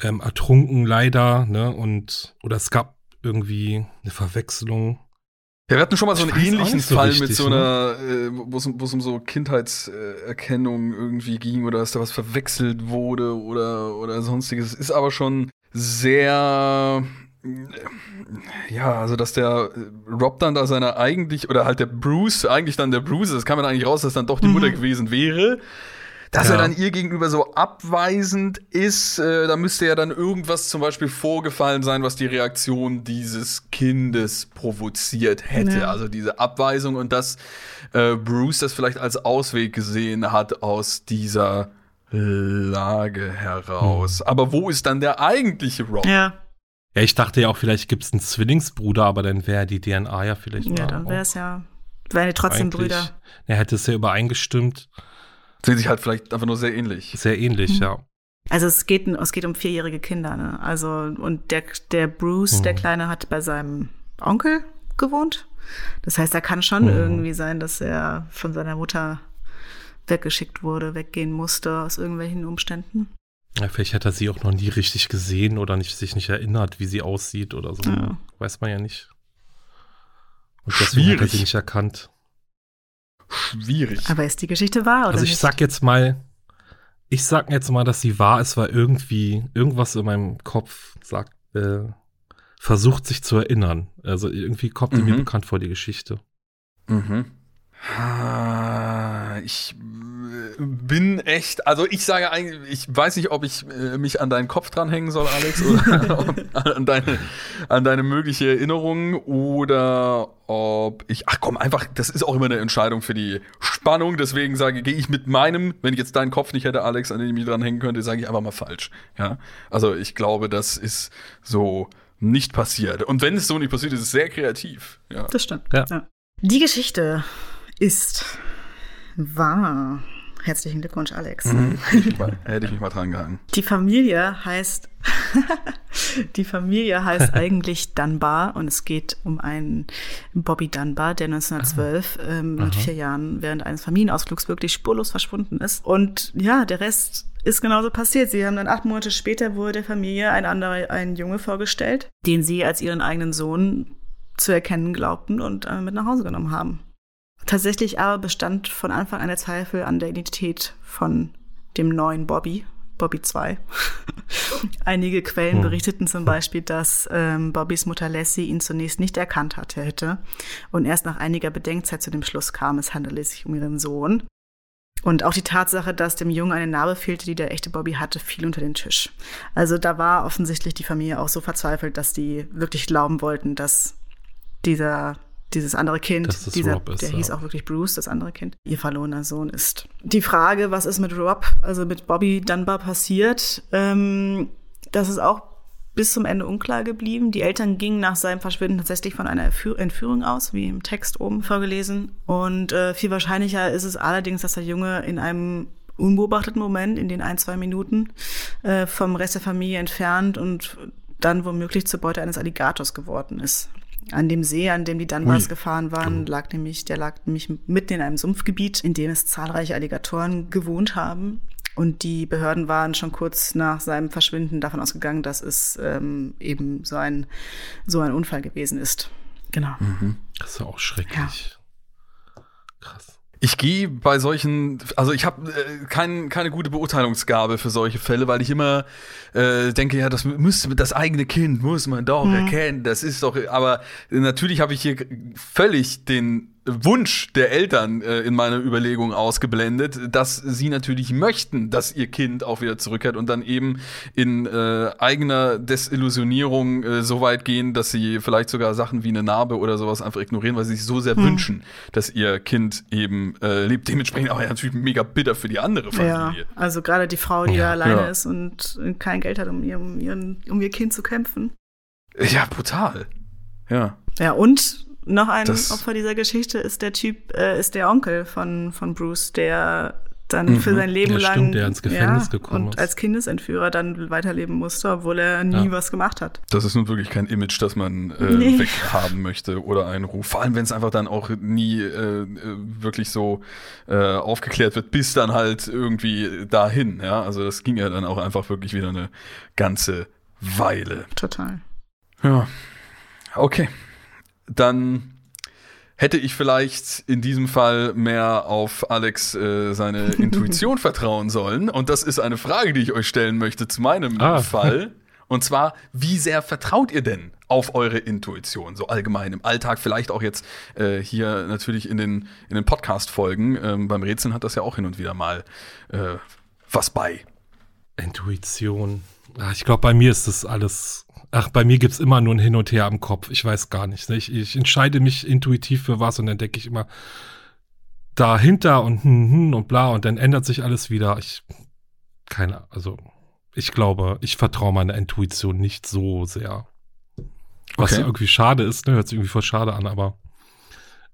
ähm, ertrunken, leider, ne? Und, oder es gab irgendwie eine Verwechslung. Ja, wir hatten schon mal so einen ähnlichen so Fall richtig, mit so einer, ne? äh, wo es um so Kindheitserkennung irgendwie ging oder dass da was verwechselt wurde oder, oder sonstiges. Ist aber schon sehr, ja, also dass der Rob dann da seine eigentlich, oder halt der Bruce, eigentlich dann der Bruce, das kam dann eigentlich raus, dass dann doch die Mutter mhm. gewesen wäre. Dass ja. er dann ihr gegenüber so abweisend ist, äh, da müsste ja dann irgendwas zum Beispiel vorgefallen sein, was die Reaktion dieses Kindes provoziert hätte. Ja. Also diese Abweisung und dass äh, Bruce das vielleicht als Ausweg gesehen hat aus dieser Lage heraus. Hm. Aber wo ist dann der eigentliche Rob? Ja. Ja, ich dachte ja auch, vielleicht gibt es einen Zwillingsbruder, aber dann wäre die DNA ja vielleicht. Ja, dann wäre es ja. Wären die trotzdem Brüder. Er hätte es ja übereingestimmt. Sehen sich halt vielleicht einfach nur sehr ähnlich. Sehr ähnlich, mhm. ja. Also es geht, es geht um vierjährige Kinder, ne? Also, und der, der Bruce, mhm. der Kleine, hat bei seinem Onkel gewohnt. Das heißt, er kann schon mhm. irgendwie sein, dass er von seiner Mutter weggeschickt wurde, weggehen musste aus irgendwelchen Umständen. Ja, vielleicht hat er sie auch noch nie richtig gesehen oder nicht, sich nicht erinnert, wie sie aussieht oder so. Ja. Weiß man ja nicht. Und deswegen Schwierig. hat er sie nicht erkannt schwierig. Aber ist die Geschichte wahr oder Also ich nicht? sag jetzt mal, ich sag jetzt mal, dass sie wahr ist, weil irgendwie irgendwas in meinem Kopf sagt, äh, versucht sich zu erinnern. Also irgendwie kommt mhm. mir bekannt vor die Geschichte. Mhm. Ich bin echt, also ich sage eigentlich, ich weiß nicht, ob ich äh, mich an deinen Kopf dranhängen soll, Alex, oder an, deine, an deine mögliche Erinnerung oder ob ich, ach komm, einfach, das ist auch immer eine Entscheidung für die Spannung, deswegen sage, gehe ich mit meinem, wenn ich jetzt deinen Kopf nicht hätte, Alex, an den ich mich dranhängen könnte, sage ich einfach mal falsch, ja. Also ich glaube, das ist so nicht passiert. Und wenn es so nicht passiert, ist es sehr kreativ, ja. Das stimmt, ja. ja. Die Geschichte ist wahr. Herzlichen Glückwunsch, Alex. Mhm, hätte ich mich mal dran gehangen. Die Familie heißt, die Familie heißt eigentlich Dunbar und es geht um einen Bobby Dunbar, der 1912 ah. ähm, mit vier Jahren während eines Familienausflugs wirklich spurlos verschwunden ist. Und ja, der Rest ist genauso passiert. Sie haben dann acht Monate später wurde der Familie ein anderer, ein Junge vorgestellt, den sie als ihren eigenen Sohn zu erkennen glaubten und äh, mit nach Hause genommen haben. Tatsächlich aber bestand von Anfang an der Zweifel an der Identität von dem neuen Bobby, Bobby 2. Einige Quellen hm. berichteten zum Beispiel, dass ähm, Bobbys Mutter Lassie ihn zunächst nicht erkannt hatte hätte und erst nach einiger Bedenkzeit zu dem Schluss kam, es handele sich um ihren Sohn. Und auch die Tatsache, dass dem Jungen eine Narbe fehlte, die der echte Bobby hatte, fiel unter den Tisch. Also da war offensichtlich die Familie auch so verzweifelt, dass die wirklich glauben wollten, dass dieser dieses andere Kind, dieser, ist, der ja. hieß auch wirklich Bruce, das andere Kind, ihr verlorener Sohn ist. Die Frage, was ist mit Rob, also mit Bobby Dunbar passiert, ähm, das ist auch bis zum Ende unklar geblieben. Die Eltern gingen nach seinem Verschwinden tatsächlich von einer Entführung aus, wie im Text oben vorgelesen. Und äh, viel wahrscheinlicher ist es allerdings, dass der Junge in einem unbeobachteten Moment, in den ein, zwei Minuten, äh, vom Rest der Familie entfernt und dann womöglich zur Beute eines Alligators geworden ist. An dem See, an dem die Dunbars gefahren waren, lag nämlich, der lag nämlich mitten in einem Sumpfgebiet, in dem es zahlreiche Alligatoren gewohnt haben. Und die Behörden waren schon kurz nach seinem Verschwinden davon ausgegangen, dass es ähm, eben so ein, so ein Unfall gewesen ist. Genau. Mhm. Das ist ja auch schrecklich. Ja. Krass. Ich gehe bei solchen, also ich habe äh, kein, keine gute Beurteilungsgabe für solche Fälle, weil ich immer äh, denke, ja, das müsste das eigene Kind muss man doch mhm. erkennen. Das ist doch, aber natürlich habe ich hier völlig den Wunsch der Eltern äh, in meiner Überlegung ausgeblendet, dass sie natürlich möchten, dass ihr Kind auch wieder zurückkehrt und dann eben in äh, eigener Desillusionierung äh, so weit gehen, dass sie vielleicht sogar Sachen wie eine Narbe oder sowas einfach ignorieren, weil sie sich so sehr hm. wünschen, dass ihr Kind eben äh, lebt. Dementsprechend auch ja, natürlich mega bitter für die andere Familie. Ja, also gerade die Frau, die ja. da alleine ja. ist und kein Geld hat, um ihr, um, ihren, um ihr Kind zu kämpfen. Ja, brutal. Ja. Ja, und noch ein das Opfer dieser Geschichte ist der Typ, äh, ist der Onkel von, von Bruce, der dann mhm. für sein Leben ja, lang stimmt, der ins Gefängnis ja, gekommen und ist. als Kindesentführer dann weiterleben musste, obwohl er nie ja. was gemacht hat. Das ist nun wirklich kein Image, das man äh, nee. weghaben möchte oder einen Ruf. Vor allem, wenn es einfach dann auch nie äh, wirklich so äh, aufgeklärt wird, bis dann halt irgendwie dahin. Ja, also das ging ja dann auch einfach wirklich wieder eine ganze Weile. Total. Ja. Okay. Dann hätte ich vielleicht in diesem Fall mehr auf Alex äh, seine Intuition vertrauen sollen. Und das ist eine Frage, die ich euch stellen möchte zu meinem ah. Fall. Und zwar, wie sehr vertraut ihr denn auf eure Intuition, so allgemein im Alltag, vielleicht auch jetzt äh, hier natürlich in den, in den Podcast-Folgen. Ähm, beim Rätseln hat das ja auch hin und wieder mal äh, was bei. Intuition. Ich glaube, bei mir ist das alles Ach, bei mir gibt es immer nur ein Hin und Her am Kopf. Ich weiß gar nicht. Ne? Ich, ich, entscheide mich intuitiv für was und dann denke ich immer dahinter und hm, hm und bla und dann ändert sich alles wieder. Ich, keine, also ich glaube, ich vertraue meiner Intuition nicht so sehr. Was okay. ja irgendwie schade ist, ne? hört sich irgendwie voll schade an, aber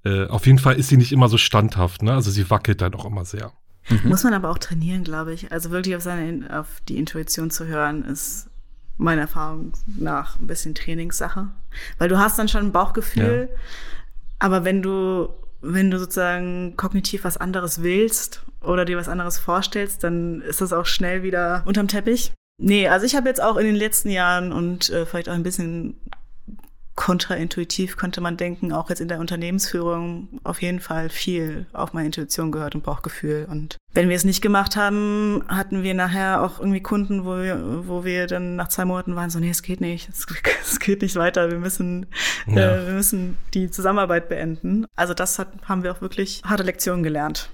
äh, auf jeden Fall ist sie nicht immer so standhaft, ne? Also sie wackelt dann auch immer sehr. Mhm. Muss man aber auch trainieren, glaube ich. Also wirklich auf seine, auf die Intuition zu hören, ist meiner Erfahrung nach ein bisschen Trainingssache. Weil du hast dann schon ein Bauchgefühl, ja. aber wenn du, wenn du sozusagen kognitiv was anderes willst oder dir was anderes vorstellst, dann ist das auch schnell wieder unterm Teppich. Nee, also ich habe jetzt auch in den letzten Jahren und äh, vielleicht auch ein bisschen kontraintuitiv könnte man denken, auch jetzt in der Unternehmensführung auf jeden Fall viel auf meine Intuition gehört und Bauchgefühl. Und wenn wir es nicht gemacht haben, hatten wir nachher auch irgendwie Kunden, wo wir, wo wir dann nach zwei Monaten waren, so, nee, es geht nicht, es, es geht nicht weiter, wir müssen, ja. äh, wir müssen die Zusammenarbeit beenden. Also das hat, haben wir auch wirklich harte Lektionen gelernt,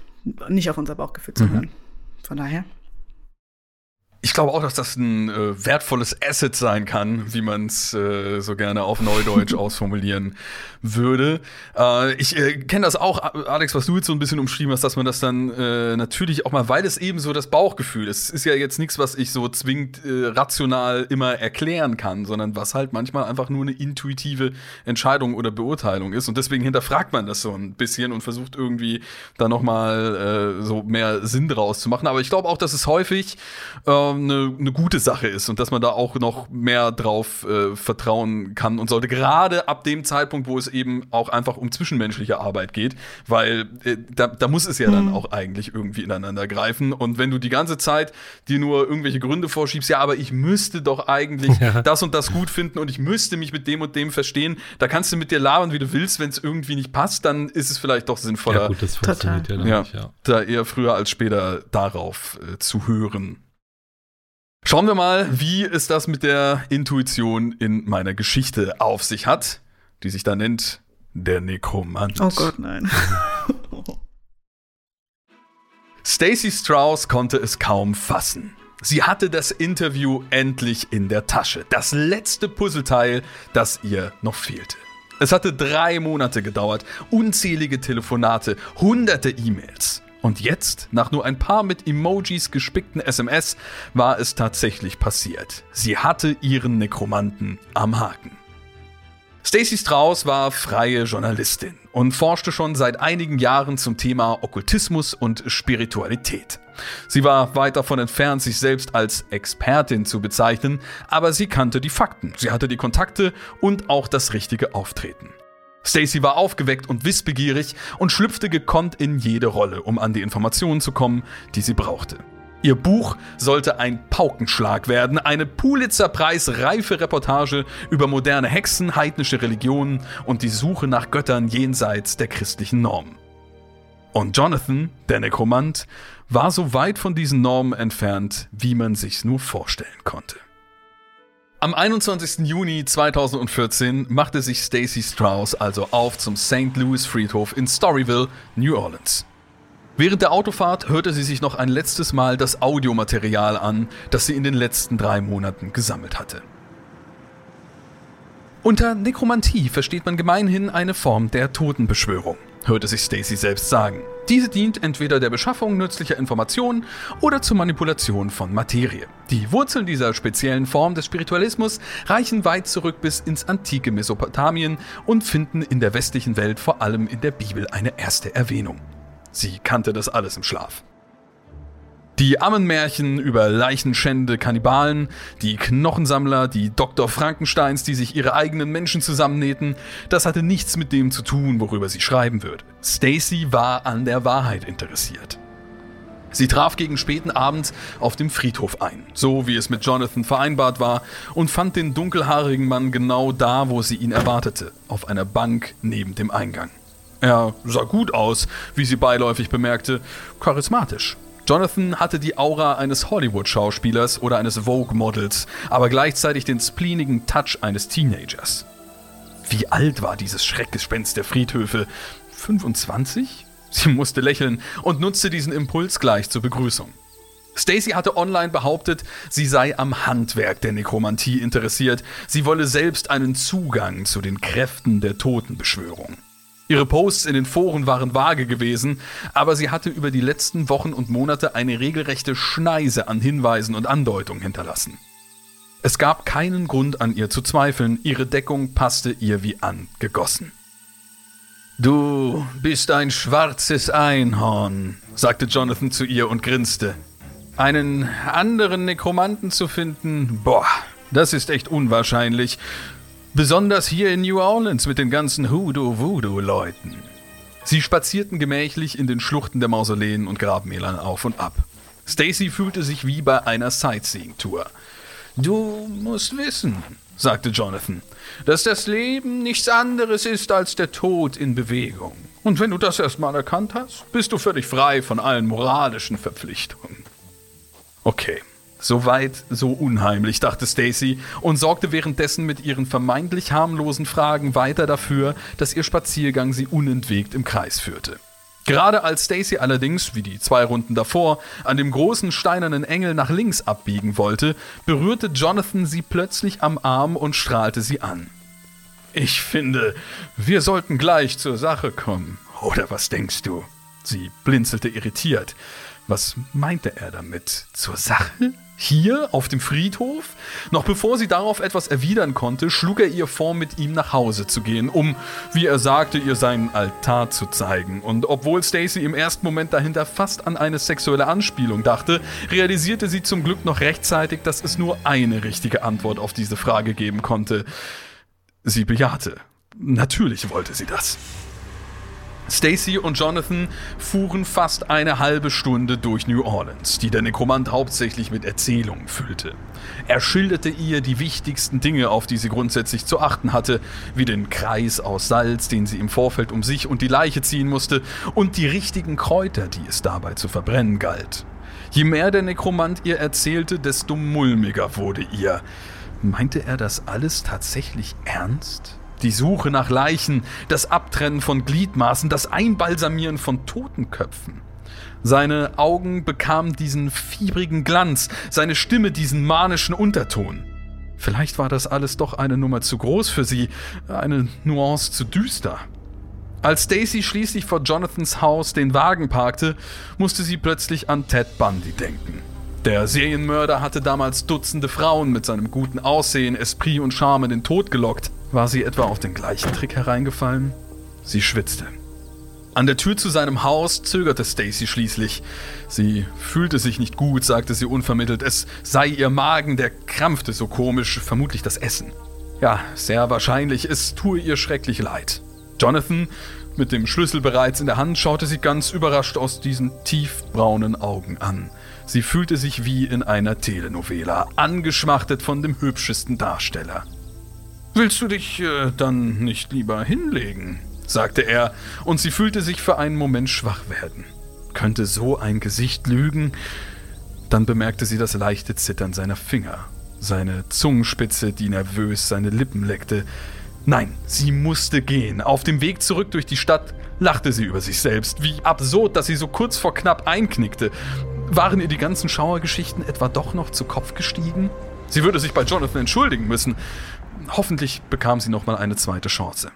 nicht auf unser Bauchgefühl zu mhm. hören. Von daher. Ich glaube auch, dass das ein äh, wertvolles Asset sein kann, wie man es äh, so gerne auf Neudeutsch ausformulieren würde. Äh, ich äh, kenne das auch, Alex, was du jetzt so ein bisschen umschrieben hast, dass man das dann äh, natürlich auch mal, weil es eben so das Bauchgefühl ist. Es ist ja jetzt nichts, was ich so zwingend äh, rational immer erklären kann, sondern was halt manchmal einfach nur eine intuitive Entscheidung oder Beurteilung ist. Und deswegen hinterfragt man das so ein bisschen und versucht irgendwie da nochmal äh, so mehr Sinn draus zu machen. Aber ich glaube auch, dass es häufig äh, eine, eine gute Sache ist und dass man da auch noch mehr drauf äh, vertrauen kann und sollte. Gerade ab dem Zeitpunkt, wo es eben auch einfach um zwischenmenschliche Arbeit geht, weil äh, da, da muss es ja mhm. dann auch eigentlich irgendwie ineinander greifen. Und wenn du die ganze Zeit dir nur irgendwelche Gründe vorschiebst, ja, aber ich müsste doch eigentlich ja. das und das gut finden und ich müsste mich mit dem und dem verstehen, da kannst du mit dir labern, wie du willst. Wenn es irgendwie nicht passt, dann ist es vielleicht doch sinnvoller. Ja, gut, das funktioniert ja, ja, nicht, ja. Da eher früher als später darauf äh, zu hören. Schauen wir mal, wie es das mit der Intuition in meiner Geschichte auf sich hat, die sich da nennt der Nekromant. Oh Gott, nein. Stacy Strauss konnte es kaum fassen. Sie hatte das Interview endlich in der Tasche. Das letzte Puzzleteil, das ihr noch fehlte. Es hatte drei Monate gedauert, unzählige Telefonate, hunderte E-Mails. Und jetzt, nach nur ein paar mit Emojis gespickten SMS, war es tatsächlich passiert. Sie hatte ihren Nekromanten am Haken. Stacey Strauss war freie Journalistin und forschte schon seit einigen Jahren zum Thema Okkultismus und Spiritualität. Sie war weit davon entfernt, sich selbst als Expertin zu bezeichnen, aber sie kannte die Fakten, sie hatte die Kontakte und auch das richtige Auftreten. Stacy war aufgeweckt und wissbegierig und schlüpfte gekonnt in jede Rolle, um an die Informationen zu kommen, die sie brauchte. Ihr Buch sollte ein Paukenschlag werden, eine Pulitzer-Preis-reife Reportage über moderne Hexen, heidnische Religionen und die Suche nach Göttern jenseits der christlichen Normen. Und Jonathan, der Nekromant, war so weit von diesen Normen entfernt, wie man sich's nur vorstellen konnte. Am 21. Juni 2014 machte sich Stacey Strauss also auf zum St. Louis Friedhof in Storyville, New Orleans. Während der Autofahrt hörte sie sich noch ein letztes Mal das Audiomaterial an, das sie in den letzten drei Monaten gesammelt hatte. Unter Nekromantie versteht man gemeinhin eine Form der Totenbeschwörung, hörte sich Stacy selbst sagen. Diese dient entweder der Beschaffung nützlicher Informationen oder zur Manipulation von Materie. Die Wurzeln dieser speziellen Form des Spiritualismus reichen weit zurück bis ins antike Mesopotamien und finden in der westlichen Welt vor allem in der Bibel eine erste Erwähnung. Sie kannte das alles im Schlaf. Die Ammenmärchen über leichenschändende Kannibalen, die Knochensammler, die Dr. Frankensteins, die sich ihre eigenen Menschen zusammennähten, das hatte nichts mit dem zu tun, worüber sie schreiben würde. Stacy war an der Wahrheit interessiert. Sie traf gegen späten Abend auf dem Friedhof ein, so wie es mit Jonathan vereinbart war, und fand den dunkelhaarigen Mann genau da, wo sie ihn erwartete, auf einer Bank neben dem Eingang. Er sah gut aus, wie sie beiläufig bemerkte, charismatisch. Jonathan hatte die Aura eines Hollywood-Schauspielers oder eines Vogue-Models, aber gleichzeitig den spleenigen Touch eines Teenagers. Wie alt war dieses Schreckgespenst der Friedhöfe? 25? Sie musste lächeln und nutzte diesen Impuls gleich zur Begrüßung. Stacy hatte online behauptet, sie sei am Handwerk der Nekromantie interessiert, sie wolle selbst einen Zugang zu den Kräften der Totenbeschwörung. Ihre Posts in den Foren waren vage gewesen, aber sie hatte über die letzten Wochen und Monate eine regelrechte Schneise an Hinweisen und Andeutungen hinterlassen. Es gab keinen Grund an ihr zu zweifeln, ihre Deckung passte ihr wie angegossen. Du bist ein schwarzes Einhorn, sagte Jonathan zu ihr und grinste. Einen anderen Nekromanten zu finden, boah, das ist echt unwahrscheinlich. Besonders hier in New Orleans mit den ganzen Hoodoo-Voodoo-Leuten. Sie spazierten gemächlich in den Schluchten der Mausoleen und Grabmälern auf und ab. Stacy fühlte sich wie bei einer Sightseeing-Tour. Du musst wissen, sagte Jonathan, dass das Leben nichts anderes ist als der Tod in Bewegung. Und wenn du das erstmal erkannt hast, bist du völlig frei von allen moralischen Verpflichtungen. Okay, Soweit, so unheimlich, dachte Stacy und sorgte währenddessen mit ihren vermeintlich harmlosen Fragen weiter dafür, dass ihr Spaziergang sie unentwegt im Kreis führte. Gerade als Stacy allerdings, wie die zwei Runden davor, an dem großen steinernen Engel nach links abbiegen wollte, berührte Jonathan sie plötzlich am Arm und strahlte sie an. Ich finde, wir sollten gleich zur Sache kommen. Oder was denkst du? Sie blinzelte irritiert. Was meinte er damit? Zur Sache? Hier auf dem Friedhof? Noch bevor sie darauf etwas erwidern konnte, schlug er ihr vor, mit ihm nach Hause zu gehen, um, wie er sagte, ihr seinen Altar zu zeigen. Und obwohl Stacy im ersten Moment dahinter fast an eine sexuelle Anspielung dachte, realisierte sie zum Glück noch rechtzeitig, dass es nur eine richtige Antwort auf diese Frage geben konnte. Sie bejahte. Natürlich wollte sie das. Stacy und Jonathan fuhren fast eine halbe Stunde durch New Orleans, die der Nekromant hauptsächlich mit Erzählungen füllte. Er schilderte ihr die wichtigsten Dinge, auf die sie grundsätzlich zu achten hatte, wie den Kreis aus Salz, den sie im Vorfeld um sich und die Leiche ziehen musste, und die richtigen Kräuter, die es dabei zu verbrennen galt. Je mehr der Nekromant ihr erzählte, desto mulmiger wurde ihr. Meinte er das alles tatsächlich ernst? Die Suche nach Leichen, das Abtrennen von Gliedmaßen, das Einbalsamieren von Totenköpfen. Seine Augen bekamen diesen fiebrigen Glanz, seine Stimme diesen manischen Unterton. Vielleicht war das alles doch eine Nummer zu groß für sie, eine Nuance zu düster. Als Stacy schließlich vor Jonathans Haus den Wagen parkte, musste sie plötzlich an Ted Bundy denken. Der Serienmörder hatte damals Dutzende Frauen mit seinem guten Aussehen, Esprit und Charme in den Tod gelockt. War sie etwa auf den gleichen Trick hereingefallen? Sie schwitzte. An der Tür zu seinem Haus zögerte Stacy schließlich. Sie fühlte sich nicht gut, sagte sie unvermittelt. Es sei ihr Magen, der krampfte so komisch, vermutlich das Essen. Ja, sehr wahrscheinlich, es tue ihr schrecklich leid. Jonathan, mit dem Schlüssel bereits in der Hand, schaute sie ganz überrascht aus diesen tiefbraunen Augen an. Sie fühlte sich wie in einer Telenovela, angeschmachtet von dem hübschesten Darsteller. Willst du dich äh, dann nicht lieber hinlegen? sagte er, und sie fühlte sich für einen Moment schwach werden. Könnte so ein Gesicht lügen? Dann bemerkte sie das leichte Zittern seiner Finger, seine Zungenspitze, die nervös seine Lippen leckte. Nein, sie musste gehen. Auf dem Weg zurück durch die Stadt lachte sie über sich selbst. Wie absurd, dass sie so kurz vor knapp einknickte. Waren ihr die ganzen Schauergeschichten etwa doch noch zu Kopf gestiegen? Sie würde sich bei Jonathan entschuldigen müssen. Hoffentlich bekam sie nochmal eine zweite Chance.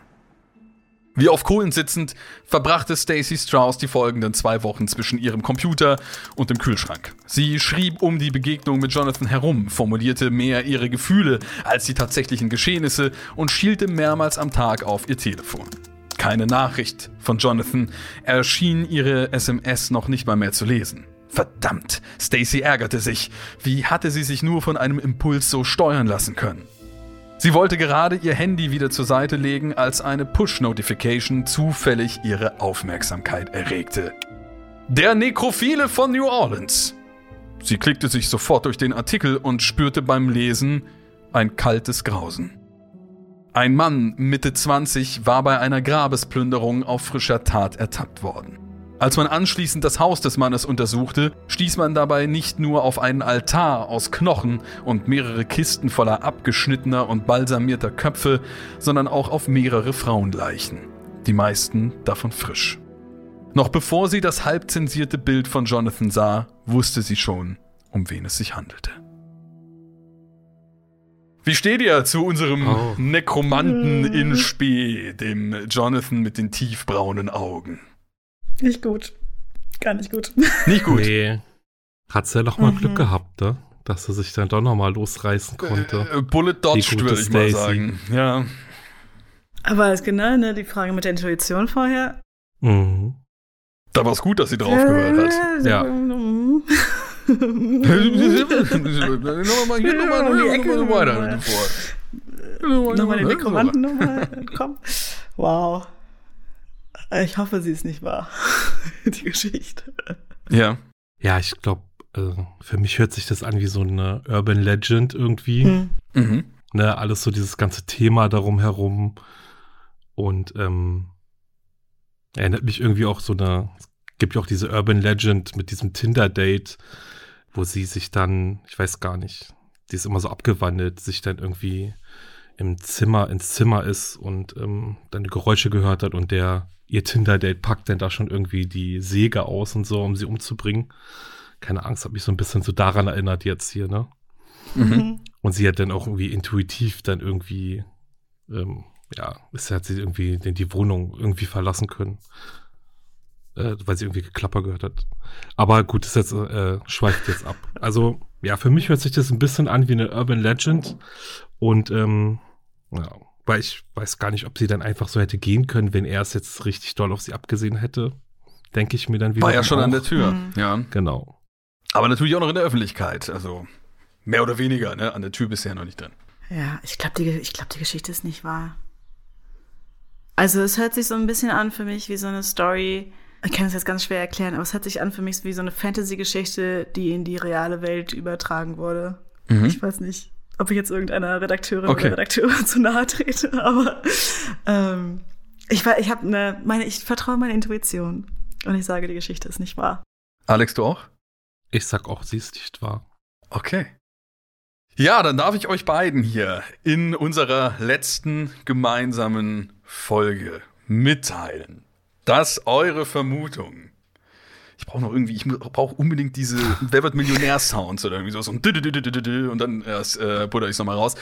Wie auf Kohlen sitzend, verbrachte Stacy Strauss die folgenden zwei Wochen zwischen ihrem Computer und dem Kühlschrank. Sie schrieb um die Begegnung mit Jonathan herum, formulierte mehr ihre Gefühle als die tatsächlichen Geschehnisse und schielte mehrmals am Tag auf ihr Telefon. Keine Nachricht von Jonathan, er schien ihre SMS noch nicht mal mehr zu lesen. Verdammt, Stacy ärgerte sich. Wie hatte sie sich nur von einem Impuls so steuern lassen können? Sie wollte gerade ihr Handy wieder zur Seite legen, als eine Push-Notification zufällig ihre Aufmerksamkeit erregte. Der Nekrophile von New Orleans. Sie klickte sich sofort durch den Artikel und spürte beim Lesen ein kaltes Grausen. Ein Mann Mitte 20 war bei einer Grabesplünderung auf frischer Tat ertappt worden. Als man anschließend das Haus des Mannes untersuchte, stieß man dabei nicht nur auf einen Altar aus Knochen und mehrere Kisten voller abgeschnittener und balsamierter Köpfe, sondern auch auf mehrere Frauenleichen. Die meisten davon frisch. Noch bevor sie das halbzensierte Bild von Jonathan sah, wusste sie schon, um wen es sich handelte. Wie steht ihr zu unserem oh. Nekromanten in Spee, dem Jonathan mit den tiefbraunen Augen? Nicht gut. Gar nicht gut. Nicht gut. Nee. Hat sie ja doch mal mhm. Glück gehabt, ne? Dass sie sich dann doch noch mal losreißen konnte. Äh, Bullet dodged, würde ich Stacey. mal sagen. Ja. Aber ist genau ne, die Frage mit der Intuition vorher. Mhm. Da war es gut, dass sie drauf gehört hat. Ja. Noch. Nochmal den Nekromanten nochmal. Komm. Wow. Ich hoffe, sie ist nicht wahr. Die Geschichte. Ja. Ja, ich glaube, äh, für mich hört sich das an wie so eine Urban Legend irgendwie. Hm. Mhm. Ne, alles so dieses ganze Thema darum herum. Und ähm, erinnert mich irgendwie auch so eine, es gibt ja auch diese Urban Legend mit diesem Tinder-Date, wo sie sich dann, ich weiß gar nicht, die ist immer so abgewandelt, sich dann irgendwie im Zimmer, ins Zimmer ist und ähm, dann Geräusche gehört hat und der ihr Tinder-Date packt dann da schon irgendwie die Säge aus und so, um sie umzubringen. Keine Angst, hat mich so ein bisschen so daran erinnert jetzt hier, ne? Mhm. Und sie hat dann auch irgendwie intuitiv dann irgendwie, ähm, ja, ist, hat sie irgendwie den, die Wohnung irgendwie verlassen können. Äh, weil sie irgendwie Geklapper gehört hat. Aber gut, das jetzt, äh, schweift jetzt ab. Also, ja, für mich hört sich das ein bisschen an wie eine Urban Legend. Und, ähm, ja, weil ich weiß gar nicht, ob sie dann einfach so hätte gehen können, wenn er es jetzt richtig doll auf sie abgesehen hätte. Denke ich mir dann wieder. War ja schon auch. an der Tür, mhm. ja. Genau. Aber natürlich auch noch in der Öffentlichkeit. Also mehr oder weniger, ne? An der Tür bisher noch nicht drin. Ja, ich glaube, die, glaub, die Geschichte ist nicht wahr. Also es hört sich so ein bisschen an für mich wie so eine Story. Ich kann es jetzt ganz schwer erklären, aber es hört sich an für mich wie so eine Fantasy-Geschichte, die in die reale Welt übertragen wurde. Mhm. Ich weiß nicht ob ich jetzt irgendeiner Redakteurin okay. oder Redakteur zu nahe trete, aber ähm, ich, ich habe eine, meine, ich vertraue meiner Intuition und ich sage, die Geschichte ist nicht wahr. Alex, du auch? Ich sag auch, sie ist nicht wahr. Okay. Ja, dann darf ich euch beiden hier in unserer letzten gemeinsamen Folge mitteilen, dass eure Vermutungen ich brauche noch irgendwie, ich brauche unbedingt diese Wer wird Millionär-Sounds oder irgendwie so. Und dann erst äh, butter ich es nochmal raus.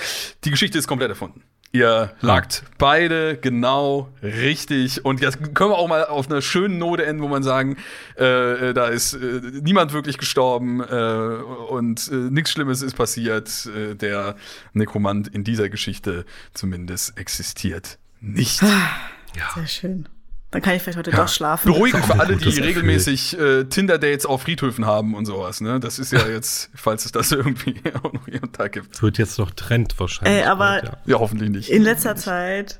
Die Geschichte ist komplett erfunden. Ihr lagt beide genau richtig. Und jetzt können wir auch mal auf einer schönen Note enden, wo man sagen, äh, äh da ist äh, niemand wirklich gestorben äh, und äh, nichts Schlimmes ist passiert. Äh, der Nekromant in dieser Geschichte zumindest existiert nicht. Ah, ja. Sehr schön. Dann kann ich vielleicht heute ja. doch schlafen. Beruhigend für alle, die regelmäßig äh, Tinder-Dates auf Friedhöfen haben und sowas. Ne? Das ist ja jetzt, falls es das irgendwie auch noch hier und da gibt. Das wird jetzt noch Trend wahrscheinlich. Ey, aber bald, ja. ja. hoffentlich nicht. In letzter Zeit,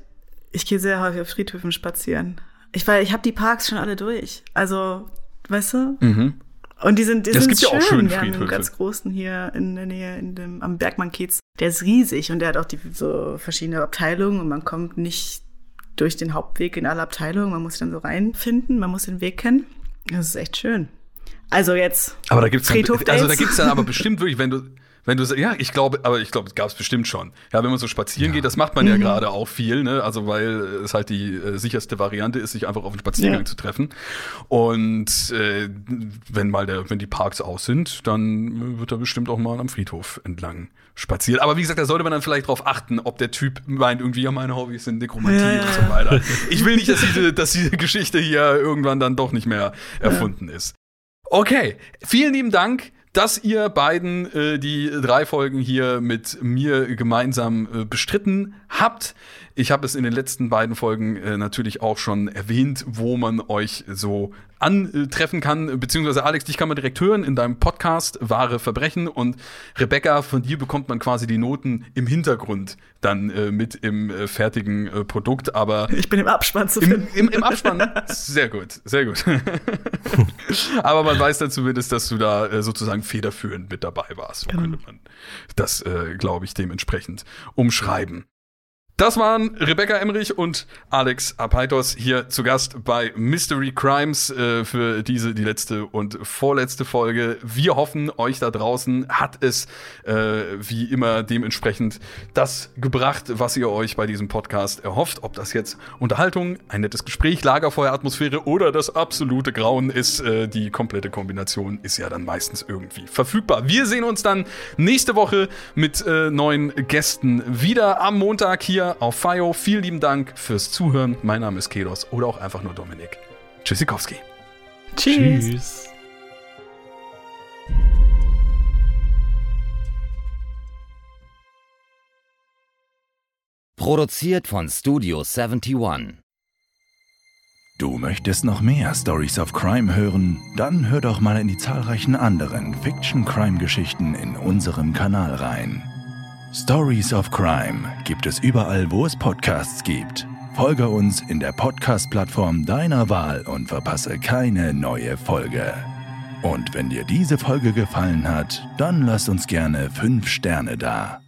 ich gehe sehr häufig auf Friedhöfen spazieren. Ich, weil ich habe die Parks schon alle durch. Also, weißt du? Mhm. Und die sind, die ja, sind es gibt schön. Ja auch schön Wir haben einen ganz großen hier in der Nähe, in dem, am Bergmann-Kiez. Der ist riesig und der hat auch die, so verschiedene Abteilungen und man kommt nicht durch den Hauptweg in alle Abteilungen. Man muss dann so reinfinden, man muss den Weg kennen. Das ist echt schön. Also jetzt. Aber da gibt's dann, also da gibt's dann aber bestimmt wirklich, wenn du wenn du ja, ich glaube, aber ich glaube, gab es bestimmt schon. Ja, wenn man so spazieren ja. geht, das macht man ja mhm. gerade auch viel, ne? Also weil es halt die äh, sicherste Variante ist, sich einfach auf einen Spaziergang ja. zu treffen. Und äh, wenn mal der, wenn die Parks aus sind, dann wird er bestimmt auch mal am Friedhof entlang spaziert. Aber wie gesagt, da sollte man dann vielleicht drauf achten, ob der Typ meint, irgendwie, ja, meine Hobbys sind Nekromantie ja, und so weiter. Ich will nicht, dass diese, dass diese Geschichte hier irgendwann dann doch nicht mehr erfunden ist. Okay, vielen lieben Dank dass ihr beiden äh, die drei Folgen hier mit mir gemeinsam äh, bestritten habt. Ich habe es in den letzten beiden Folgen äh, natürlich auch schon erwähnt, wo man euch so antreffen kann, beziehungsweise Alex, dich kann man direkt hören in deinem Podcast Wahre Verbrechen und Rebecca, von dir bekommt man quasi die Noten im Hintergrund dann äh, mit im äh, fertigen äh, Produkt, aber ich bin im Abspann zu finden. Im, im, im Abspann, sehr gut, sehr gut. aber man weiß dann zumindest, dass du da äh, sozusagen federführend mit dabei warst. So genau. könnte man das, äh, glaube ich, dementsprechend umschreiben. Das waren Rebecca Emmerich und Alex Apaitos hier zu Gast bei Mystery Crimes äh, für diese, die letzte und vorletzte Folge. Wir hoffen, euch da draußen hat es äh, wie immer dementsprechend das gebracht, was ihr euch bei diesem Podcast erhofft. Ob das jetzt Unterhaltung, ein nettes Gespräch, Lagerfeueratmosphäre oder das absolute Grauen ist, äh, die komplette Kombination ist ja dann meistens irgendwie verfügbar. Wir sehen uns dann nächste Woche mit äh, neuen Gästen wieder am Montag hier auf FIO. Vielen lieben Dank fürs Zuhören. Mein Name ist Kedos oder auch einfach nur Dominik. Tschüssikowski. Tschüss. Tschüss. Produziert von Studio 71. Du möchtest noch mehr Stories of Crime hören? Dann hör doch mal in die zahlreichen anderen Fiction-Crime-Geschichten in unserem Kanal rein. Stories of Crime gibt es überall, wo es Podcasts gibt. Folge uns in der Podcast-Plattform deiner Wahl und verpasse keine neue Folge. Und wenn dir diese Folge gefallen hat, dann lass uns gerne 5 Sterne da.